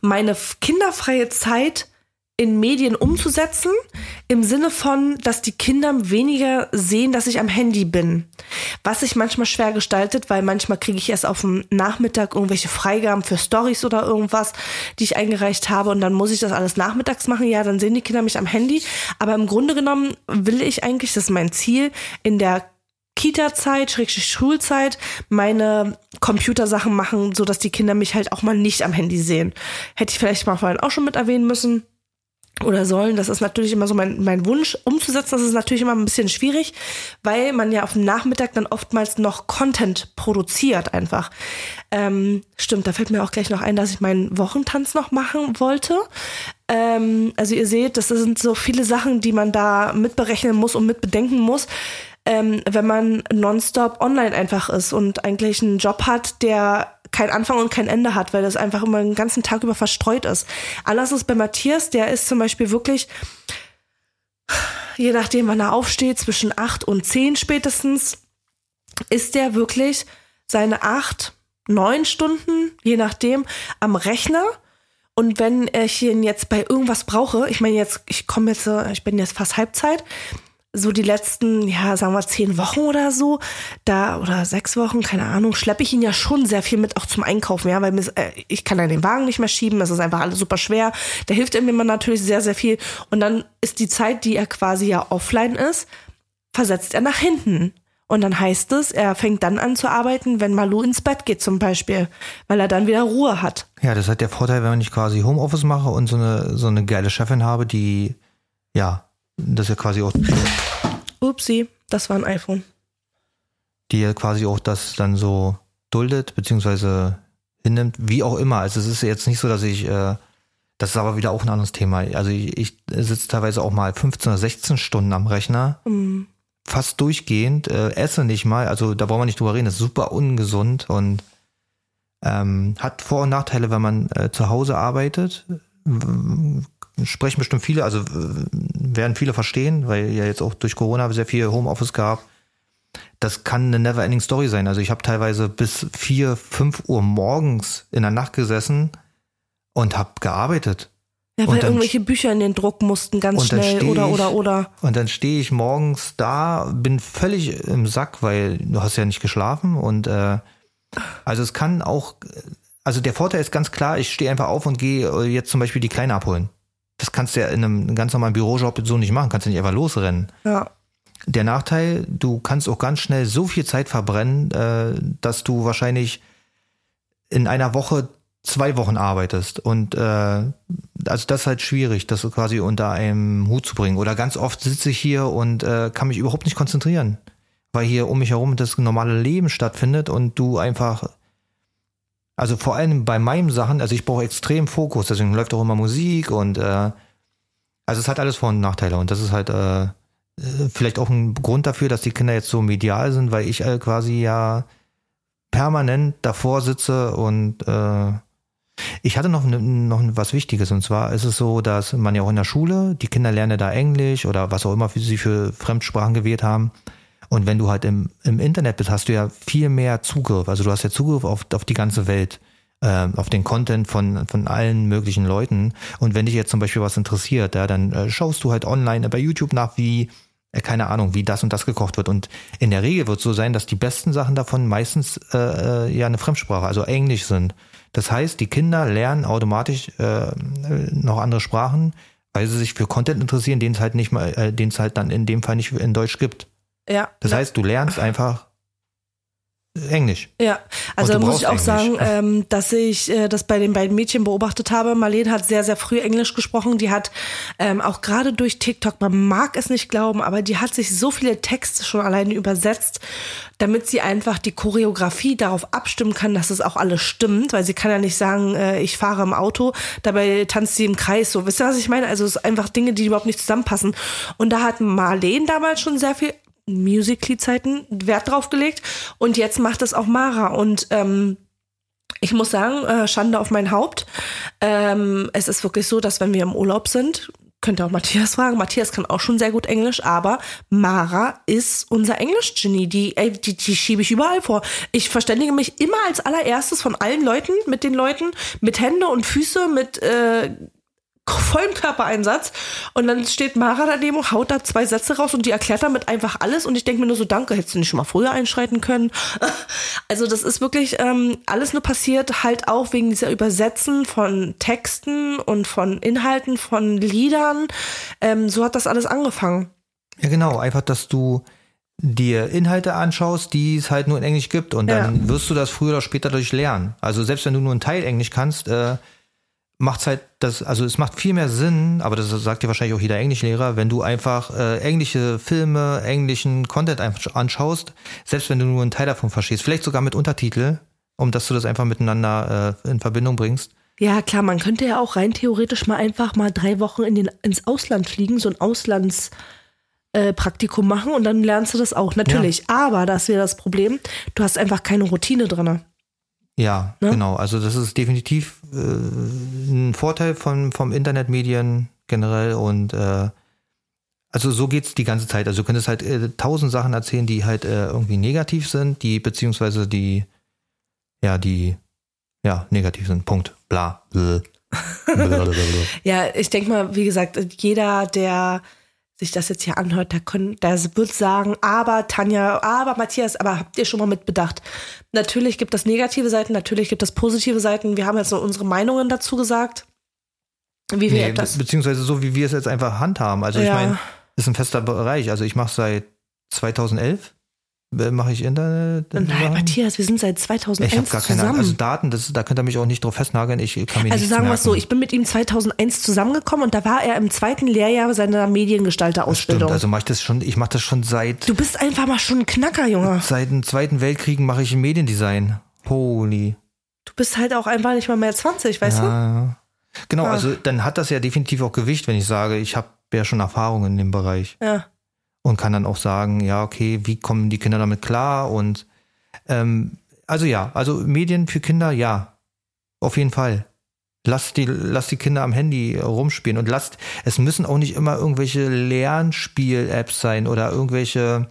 meine kinderfreie Zeit in Medien umzusetzen, im Sinne von, dass die Kinder weniger sehen, dass ich am Handy bin. Was sich manchmal schwer gestaltet, weil manchmal kriege ich erst auf dem Nachmittag irgendwelche Freigaben für Stories oder irgendwas, die ich eingereicht habe und dann muss ich das alles nachmittags machen. Ja, dann sehen die Kinder mich am Handy. Aber im Grunde genommen will ich eigentlich, das ist mein Ziel, in der Kita-Zeit, Schulzeit, meine Computersachen machen, so dass die Kinder mich halt auch mal nicht am Handy sehen. Hätte ich vielleicht mal vorhin auch schon mit erwähnen müssen oder sollen. Das ist natürlich immer so mein, mein Wunsch umzusetzen. Das ist natürlich immer ein bisschen schwierig, weil man ja auf dem Nachmittag dann oftmals noch Content produziert einfach. Ähm, stimmt, da fällt mir auch gleich noch ein, dass ich meinen Wochentanz noch machen wollte. Ähm, also ihr seht, das sind so viele Sachen, die man da mitberechnen muss und mitbedenken muss ähm, wenn man nonstop online einfach ist und eigentlich einen Job hat, der kein Anfang und kein Ende hat, weil das einfach immer den ganzen Tag über verstreut ist. Anders ist bei Matthias, der ist zum Beispiel wirklich, je nachdem, wann er aufsteht, zwischen acht und zehn spätestens, ist der wirklich seine acht, neun Stunden, je nachdem, am Rechner. Und wenn ich ihn jetzt bei irgendwas brauche, ich meine jetzt, ich komme jetzt, ich bin jetzt fast Halbzeit, so die letzten, ja, sagen wir zehn Wochen oder so, da oder sechs Wochen, keine Ahnung, schleppe ich ihn ja schon sehr viel mit auch zum Einkaufen, ja, weil mir, äh, ich kann dann den Wagen nicht mehr schieben, das ist einfach alles super schwer. Da hilft er mir natürlich sehr, sehr viel. Und dann ist die Zeit, die er quasi ja offline ist, versetzt er nach hinten. Und dann heißt es, er fängt dann an zu arbeiten, wenn Malu ins Bett geht zum Beispiel, weil er dann wieder Ruhe hat.
Ja, das hat der Vorteil, wenn ich quasi Homeoffice mache und so eine, so eine geile Chefin habe, die, ja, das ist ja quasi auch.
Upsi, das war ein iPhone.
Die ja quasi auch das dann so duldet, beziehungsweise hinnimmt, wie auch immer. Also es ist jetzt nicht so, dass ich, äh, das ist aber wieder auch ein anderes Thema. Also ich, ich sitze teilweise auch mal 15 oder 16 Stunden am Rechner. Mhm. Fast durchgehend, äh, esse nicht mal, also da brauchen wir nicht drüber reden, das ist super ungesund und ähm, hat Vor- und Nachteile, wenn man äh, zu Hause arbeitet sprechen bestimmt viele, also werden viele verstehen, weil ja jetzt auch durch Corona sehr viel Homeoffice gab. Das kann eine never-ending Story sein. Also ich habe teilweise bis vier, fünf Uhr morgens in der Nacht gesessen und habe gearbeitet.
Ja, weil dann, irgendwelche Bücher in den Druck mussten ganz schnell oder ich, oder oder.
Und dann stehe ich morgens da, bin völlig im Sack, weil du hast ja nicht geschlafen und äh, also es kann auch also der Vorteil ist ganz klar, ich stehe einfach auf und gehe äh, jetzt zum Beispiel die Kleine abholen. Das kannst du ja in einem ganz normalen Bürojob so nicht machen, kannst du nicht einfach losrennen.
Ja.
Der Nachteil, du kannst auch ganz schnell so viel Zeit verbrennen, äh, dass du wahrscheinlich in einer Woche zwei Wochen arbeitest. Und äh, also das ist halt schwierig, das quasi unter einem Hut zu bringen. Oder ganz oft sitze ich hier und äh, kann mich überhaupt nicht konzentrieren, weil hier um mich herum das normale Leben stattfindet und du einfach also vor allem bei meinen Sachen, also ich brauche extrem Fokus, deswegen läuft auch immer Musik und äh, also es hat alles Vor- und Nachteile und das ist halt äh, vielleicht auch ein Grund dafür, dass die Kinder jetzt so medial sind, weil ich äh, quasi ja permanent davor sitze und äh, ich hatte noch, noch was Wichtiges und zwar ist es so, dass man ja auch in der Schule, die Kinder lernen da Englisch oder was auch immer sie für Fremdsprachen gewählt haben. Und wenn du halt im, im Internet bist, hast du ja viel mehr Zugriff. Also du hast ja Zugriff auf, auf die ganze Welt, äh, auf den Content von, von allen möglichen Leuten. Und wenn dich jetzt zum Beispiel was interessiert, ja, dann äh, schaust du halt online bei YouTube nach, wie, äh, keine Ahnung, wie das und das gekocht wird. Und in der Regel wird es so sein, dass die besten Sachen davon meistens äh, äh, ja eine Fremdsprache, also Englisch sind. Das heißt, die Kinder lernen automatisch äh, noch andere Sprachen, weil sie sich für Content interessieren, den es halt nicht mal, äh, den es halt dann in dem Fall nicht in Deutsch gibt.
Ja.
Das heißt, du lernst einfach Englisch.
Ja, also da muss ich auch Englisch. sagen, ähm, dass ich äh, das bei den beiden Mädchen beobachtet habe. Marlene hat sehr, sehr früh Englisch gesprochen. Die hat ähm, auch gerade durch TikTok, man mag es nicht glauben, aber die hat sich so viele Texte schon alleine übersetzt, damit sie einfach die Choreografie darauf abstimmen kann, dass es auch alles stimmt, weil sie kann ja nicht sagen, äh, ich fahre im Auto, dabei tanzt sie im Kreis. So, wisst ihr, was ich meine? Also es ist einfach Dinge, die überhaupt nicht zusammenpassen. Und da hat Marlene damals schon sehr viel Musically-Zeiten Wert drauf gelegt und jetzt macht es auch Mara und ähm, ich muss sagen, äh, Schande auf mein Haupt. Ähm, es ist wirklich so, dass wenn wir im Urlaub sind, könnt ihr auch Matthias fragen. Matthias kann auch schon sehr gut Englisch, aber Mara ist unser Englisch-Genie. Die, ey, die, die schiebe ich überall vor. Ich verständige mich immer als allererstes von allen Leuten, mit den Leuten, mit Hände und Füße, mit äh, vollen Körpereinsatz. Und dann steht Mara daneben und haut da zwei Sätze raus und die erklärt damit einfach alles. Und ich denke mir nur so, danke, hättest du nicht schon mal früher einschreiten können. Also das ist wirklich ähm, alles nur passiert, halt auch wegen dieser Übersetzen von Texten und von Inhalten, von Liedern. Ähm, so hat das alles angefangen.
Ja, genau. Einfach, dass du dir Inhalte anschaust, die es halt nur in Englisch gibt. Und dann ja. wirst du das früher oder später durch lernen. Also selbst wenn du nur einen Teil Englisch kannst, äh, macht's halt das, also es macht viel mehr Sinn, aber das sagt dir wahrscheinlich auch jeder Englischlehrer, wenn du einfach äh, englische Filme, englischen Content einfach anschaust, selbst wenn du nur einen Teil davon verstehst, vielleicht sogar mit Untertitel, um dass du das einfach miteinander äh, in Verbindung bringst.
Ja, klar, man könnte ja auch rein theoretisch mal einfach mal drei Wochen in den, ins Ausland fliegen, so ein Auslands äh, Praktikum machen und dann lernst du das auch, natürlich. Ja. Aber das wäre das Problem, du hast einfach keine Routine drin.
Ja, ne? genau. Also das ist definitiv äh, ein Vorteil von, vom Internetmedien generell und äh, also so geht's die ganze Zeit. Also du könntest halt äh, tausend Sachen erzählen, die halt äh, irgendwie negativ sind, die beziehungsweise die ja die ja negativ sind. Punkt. Bla.
ja, ich denke mal, wie gesagt, jeder, der sich das jetzt hier anhört, der, können, der wird sagen, aber Tanja, aber Matthias, aber habt ihr schon mal mitbedacht? Natürlich gibt es negative Seiten, natürlich gibt es positive Seiten. Wir haben jetzt nur unsere Meinungen dazu gesagt.
Wie wir nee, das? Beziehungsweise so, wie wir es jetzt einfach handhaben. Also ja. ich meine, ist ein fester Bereich. Also ich mache seit 2011 Mache ich Internet?
Nein, machen? Matthias, wir sind seit 2001 Ich habe gar keine zusammen.
Also Daten, das, da könnt ihr mich auch nicht drauf festnageln. Ich kann mich
Also sagen wir es so, ich bin mit ihm 2001 zusammengekommen und da war er im zweiten Lehrjahr seiner Mediengestalter-Ausbildung.
Also mache ich das schon, ich mache das schon seit...
Du bist einfach mal schon ein Knacker, Junge.
Seit dem Zweiten Weltkrieg mache ich Mediendesign. Holy.
Du bist halt auch einfach nicht mal mehr 20, weißt ja, du? Ja.
Genau, ah. also dann hat das ja definitiv auch Gewicht, wenn ich sage, ich habe ja schon Erfahrung in dem Bereich.
Ja
und kann dann auch sagen, ja, okay, wie kommen die Kinder damit klar? Und ähm, also ja, also Medien für Kinder, ja, auf jeden Fall. Lasst die, lasst die Kinder am Handy rumspielen und lasst, es müssen auch nicht immer irgendwelche Lernspiel-Apps sein oder irgendwelche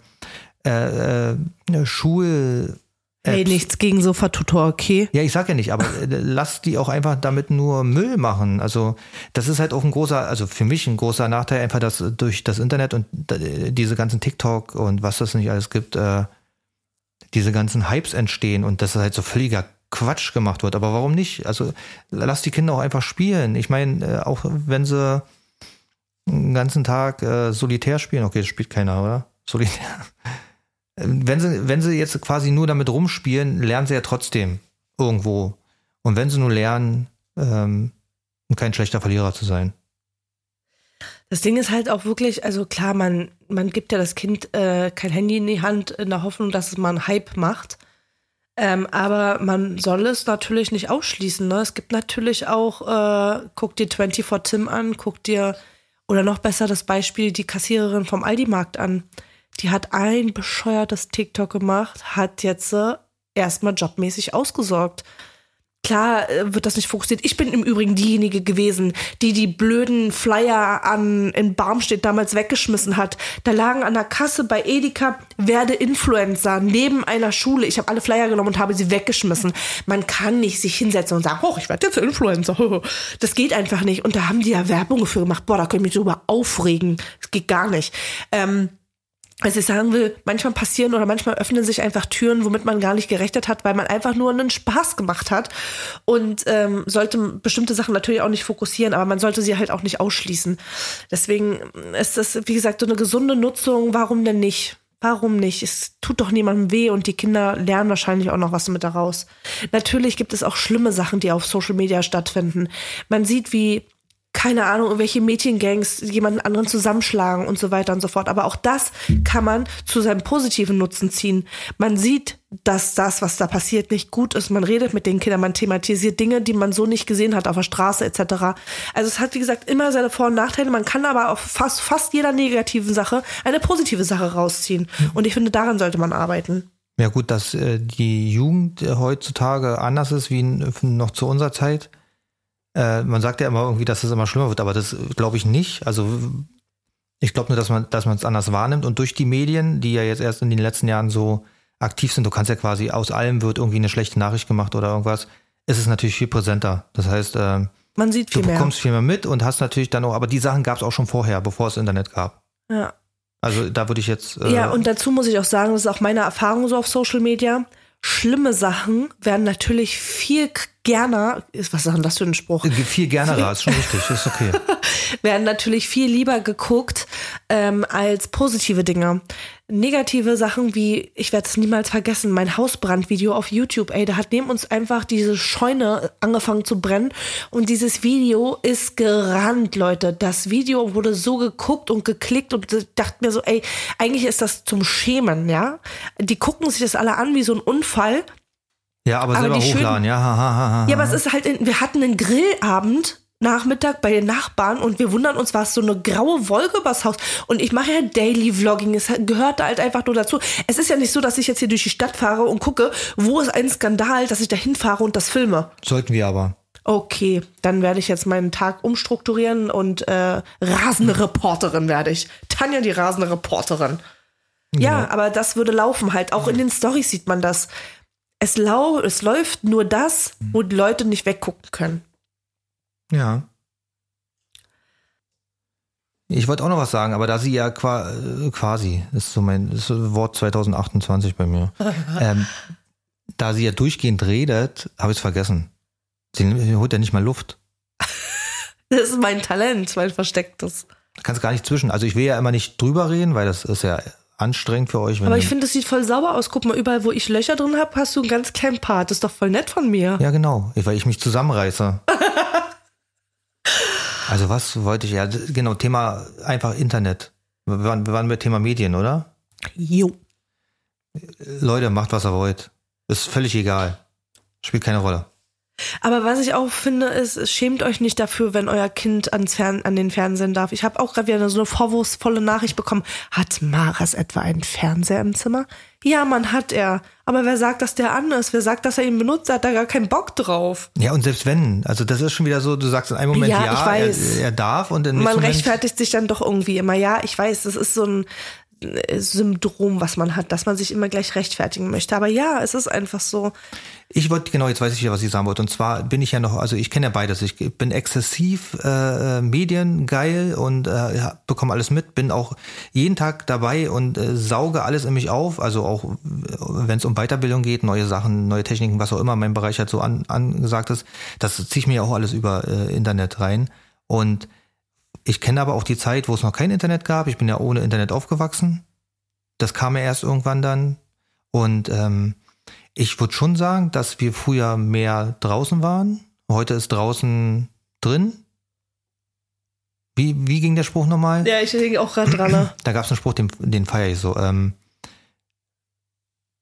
äh, äh, Schul-
Hey, nichts gegen Sofa-Tutor, okay?
Ja, ich sag ja nicht, aber äh, lass die auch einfach damit nur Müll machen. Also das ist halt auch ein großer, also für mich ein großer Nachteil, einfach, dass durch das Internet und äh, diese ganzen TikTok und was das nicht alles gibt, äh, diese ganzen Hypes entstehen und das ist halt so völliger Quatsch gemacht wird. Aber warum nicht? Also lass die Kinder auch einfach spielen. Ich meine, äh, auch wenn sie den ganzen Tag äh, solitär spielen, okay, das spielt keiner, oder? Solitär. Wenn sie, wenn sie jetzt quasi nur damit rumspielen, lernen sie ja trotzdem irgendwo. Und wenn sie nur lernen, ähm, kein schlechter Verlierer zu sein.
Das Ding ist halt auch wirklich, also klar, man, man gibt ja das Kind äh, kein Handy in die Hand in der Hoffnung, dass es mal einen Hype macht. Ähm, aber man soll es natürlich nicht ausschließen. Ne? Es gibt natürlich auch, äh, guck dir 24 Tim an, guck dir, oder noch besser das Beispiel, die Kassiererin vom Aldi-Markt an. Die hat ein bescheuertes TikTok gemacht, hat jetzt äh, erstmal jobmäßig ausgesorgt. Klar äh, wird das nicht fokussiert. Ich bin im Übrigen diejenige gewesen, die die blöden Flyer an in Barmstedt damals weggeschmissen hat. Da lagen an der Kasse bei Edeka werde Influencer neben einer Schule. Ich habe alle Flyer genommen und habe sie weggeschmissen. Man kann nicht sich hinsetzen und sagen, oh, ich werde jetzt Influencer. Das geht einfach nicht. Und da haben die ja Werbung für gemacht. Boah, da könnte ich mich drüber aufregen. Das geht gar nicht. Ähm, also ich sagen will, manchmal passieren oder manchmal öffnen sich einfach Türen, womit man gar nicht gerechnet hat, weil man einfach nur einen Spaß gemacht hat und ähm, sollte bestimmte Sachen natürlich auch nicht fokussieren, aber man sollte sie halt auch nicht ausschließen. Deswegen ist das, wie gesagt, so eine gesunde Nutzung. Warum denn nicht? Warum nicht? Es tut doch niemandem weh und die Kinder lernen wahrscheinlich auch noch was mit daraus. Natürlich gibt es auch schlimme Sachen, die auf Social Media stattfinden. Man sieht, wie keine Ahnung, irgendwelche Mädchengangs jemanden anderen zusammenschlagen und so weiter und so fort. Aber auch das kann man zu seinem positiven Nutzen ziehen. Man sieht, dass das, was da passiert, nicht gut ist. Man redet mit den Kindern, man thematisiert Dinge, die man so nicht gesehen hat auf der Straße etc. Also es hat, wie gesagt, immer seine Vor- und Nachteile. Man kann aber auf fast, fast jeder negativen Sache eine positive Sache rausziehen. Und ich finde, daran sollte man arbeiten.
Ja gut, dass äh, die Jugend heutzutage anders ist wie noch zu unserer Zeit äh, man sagt ja immer irgendwie, dass es immer schlimmer wird, aber das glaube ich nicht. Also ich glaube nur, dass man, dass man es anders wahrnimmt und durch die Medien, die ja jetzt erst in den letzten Jahren so aktiv sind, du kannst ja quasi aus allem wird irgendwie eine schlechte Nachricht gemacht oder irgendwas, ist es natürlich viel präsenter. Das heißt, äh,
man sieht viel
du bekommst
mehr.
viel mehr mit und hast natürlich dann auch, aber die Sachen gab es auch schon vorher, bevor es Internet gab.
Ja.
Also da würde ich jetzt.
Äh, ja, und dazu muss ich auch sagen, das ist auch meine Erfahrung so auf Social Media schlimme Sachen werden natürlich viel gerne, was ist denn das für ein Spruch?
Viel gerne ist schon richtig, ist okay.
werden natürlich viel lieber geguckt ähm, als positive Dinge. Negative Sachen wie, ich werde es niemals vergessen, mein Hausbrandvideo auf YouTube, ey, da hat neben uns einfach diese Scheune angefangen zu brennen und dieses Video ist gerannt, Leute. Das Video wurde so geguckt und geklickt und dachte mir so, ey, eigentlich ist das zum Schämen, ja? Die gucken sich das alle an wie so ein Unfall.
Ja, aber, aber selber hochladen, ja. Ha, ha, ha,
ja, aber es ist halt, wir hatten einen Grillabend Nachmittag bei den Nachbarn und wir wundern uns, was so eine graue Wolke übers Haus. Und ich mache ja Daily Vlogging, es gehört da halt einfach nur dazu. Es ist ja nicht so, dass ich jetzt hier durch die Stadt fahre und gucke, wo ist ein Skandal, dass ich da hinfahre und das filme.
Sollten wir aber.
Okay, dann werde ich jetzt meinen Tag umstrukturieren und äh, rasende Reporterin werde ich. Tanja, die rasende Reporterin. Ja, ja aber das würde laufen halt. Auch in den Stories sieht man das. Es, lau es läuft nur das, wo die Leute nicht weggucken können.
Ja. Ich wollte auch noch was sagen, aber da sie ja äh, quasi, das ist so mein ist Wort 2028 bei mir, ähm, da sie ja durchgehend redet, habe ich es vergessen. Sie holt ja nicht mal Luft.
Das ist mein Talent, mein verstecktes.
Kannst gar nicht zwischen. Also ich will ja immer nicht drüber reden, weil das ist ja anstrengend für euch.
Aber ich finde, das sieht voll sauber aus. Guck mal, überall, wo ich Löcher drin habe, hast du einen ganz kleinen Part. Das ist doch voll nett von mir.
Ja, genau. Weil ich mich zusammenreiße. Also was wollte ich ja, genau, Thema einfach Internet. Wir waren, wir waren bei Thema Medien, oder?
Jo.
Leute, macht was ihr wollt. Ist völlig egal. Spielt keine Rolle.
Aber was ich auch finde, ist, schämt euch nicht dafür, wenn euer Kind ans Fern an den Fernsehen darf. Ich habe auch gerade wieder so eine vorwurfsvolle Nachricht bekommen. Hat Maras etwa einen Fernseher im Zimmer? Ja, man hat er. Aber wer sagt, dass der an ist? Wer sagt, dass er ihn benutzt? Hat da gar keinen Bock drauf.
Ja, und selbst wenn, also das ist schon wieder so, du sagst in einem Moment ja, ja er, er, darf und dann
Man rechtfertigt sich dann doch irgendwie immer. Ja, ich weiß, das ist so ein Syndrom, was man hat, dass man sich immer gleich rechtfertigen möchte. Aber ja, es ist einfach so.
Ich wollte, genau, jetzt weiß ich ja, was ich sagen wollte. Und zwar bin ich ja noch, also ich kenne ja beides. Ich bin exzessiv äh, mediengeil und äh, bekomme alles mit, bin auch jeden Tag dabei und äh, sauge alles in mich auf. Also auch, wenn es um Weiterbildung geht, neue Sachen, neue Techniken, was auch immer mein Bereich halt so an, angesagt ist, das ziehe ich mir auch alles über äh, Internet rein. Und ich kenne aber auch die Zeit, wo es noch kein Internet gab. Ich bin ja ohne Internet aufgewachsen. Das kam ja erst irgendwann dann. Und ähm, ich würde schon sagen, dass wir früher mehr draußen waren. Heute ist draußen drin. Wie, wie ging der Spruch nochmal?
Ja, ich denke auch gerade dran. Ne?
Da gab es einen Spruch, den, den feiere ich so. Ähm,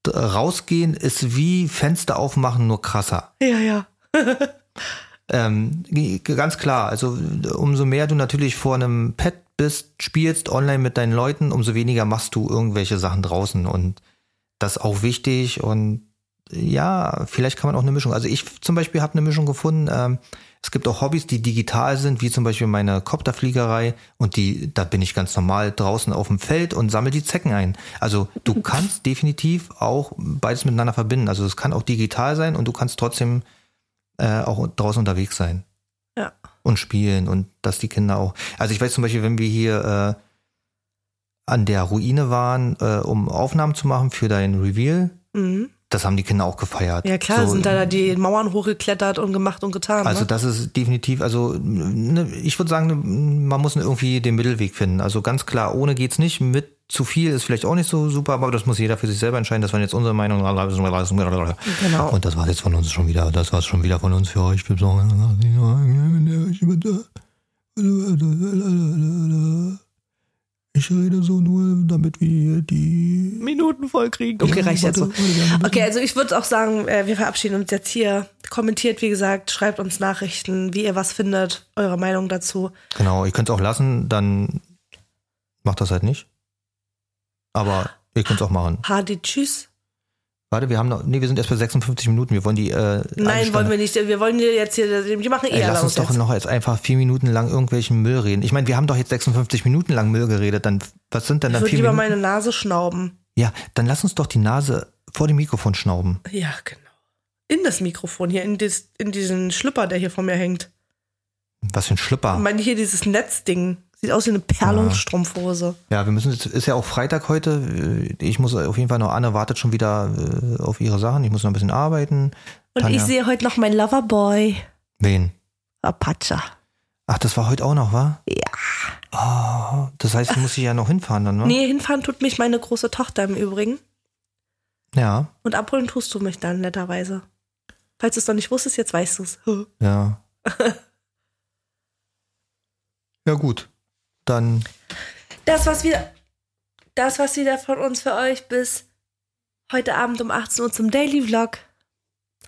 rausgehen ist wie Fenster aufmachen, nur krasser.
Ja, ja.
ähm, ganz klar, also umso mehr du natürlich vor einem Pad bist, spielst online mit deinen Leuten, umso weniger machst du irgendwelche Sachen draußen und das ist auch wichtig und ja, vielleicht kann man auch eine Mischung. Also ich zum Beispiel habe eine Mischung gefunden. Ähm, es gibt auch Hobbys, die digital sind, wie zum Beispiel meine Kopterfliegerei und die, da bin ich ganz normal draußen auf dem Feld und sammle die Zecken ein. Also du kannst definitiv auch beides miteinander verbinden. Also es kann auch digital sein und du kannst trotzdem äh, auch draußen unterwegs sein.
Ja.
Und spielen und dass die Kinder auch. Also ich weiß zum Beispiel, wenn wir hier äh, an der Ruine waren, äh, um Aufnahmen zu machen für dein Reveal,
Mhm.
das haben die Kinder auch gefeiert.
Ja klar,
So,
sind da die Mauern hochgeklettert und gemacht und getan.
Also
ne?
das ist definitiv, also ne, ich würde sagen, man muss irgendwie den Mittelweg finden. Also ganz klar, ohne geht's nicht. Mit zu viel ist vielleicht auch nicht so super, aber das muss jeder für sich selber entscheiden. Das waren jetzt unsere Meinungen.
Genau.
Und das war jetzt von uns schon wieder, das war schon wieder von uns für euch. Ich rede so nur, damit wir die
Minuten voll kriegen. Okay, reicht jetzt so. Okay, also ich würde auch sagen, äh, wir verabschieden uns jetzt hier. Kommentiert, wie gesagt, schreibt uns Nachrichten, wie ihr was findet, eure Meinung dazu.
Genau, ihr könnt es auch lassen, dann macht das halt nicht. Aber ihr könnt es auch machen.
Hadi, tschüss.
Warte, wir haben noch, nee, wir sind erst bei 56 Minuten. Wir wollen die. Äh,
Nein, wollen wir nicht. Wir wollen jetzt hier, die machen eh
Ey, lass uns doch
jetzt.
noch jetzt einfach vier Minuten lang irgendwelchen Müll reden. Ich meine, wir haben doch jetzt 56 Minuten lang Müll geredet. Dann was sind denn
Ich
dann
würde
vier
lieber
Minuten?
meine Nase schnauben.
Ja, dann lass uns doch die Nase vor dem Mikrofon schnauben.
Ja, genau. In das Mikrofon hier, in, dis, in diesen Schlüpper, der hier vor mir hängt.
Was für ein Schlüpper.
Ich meine, hier dieses Netzding. Sieht aus wie eine Perlungsstrumpfhose.
Ja, wir müssen jetzt, ist ja auch Freitag heute. Ich muss auf jeden Fall noch, Anne wartet schon wieder äh, auf ihre Sachen. Ich muss noch ein bisschen arbeiten.
Und
Tanja.
ich sehe heute noch meinen Loverboy.
Wen?
Apache.
Ach, das war heute auch noch, wa?
Ja.
Oh, das heißt, du musst dich ja noch hinfahren dann, ne?
Nee, hinfahren tut mich meine große Tochter im Übrigen.
Ja,
Und abholen tust du mich dann netterweise. Falls du es noch nicht wusstest, jetzt weißt du es.
ja. ja, gut. Dann
Das, was wir, das, was wieder von uns für euch bis heute Abend um 18 Uhr zum Daily Vlog.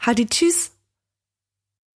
Hadi, tschüss.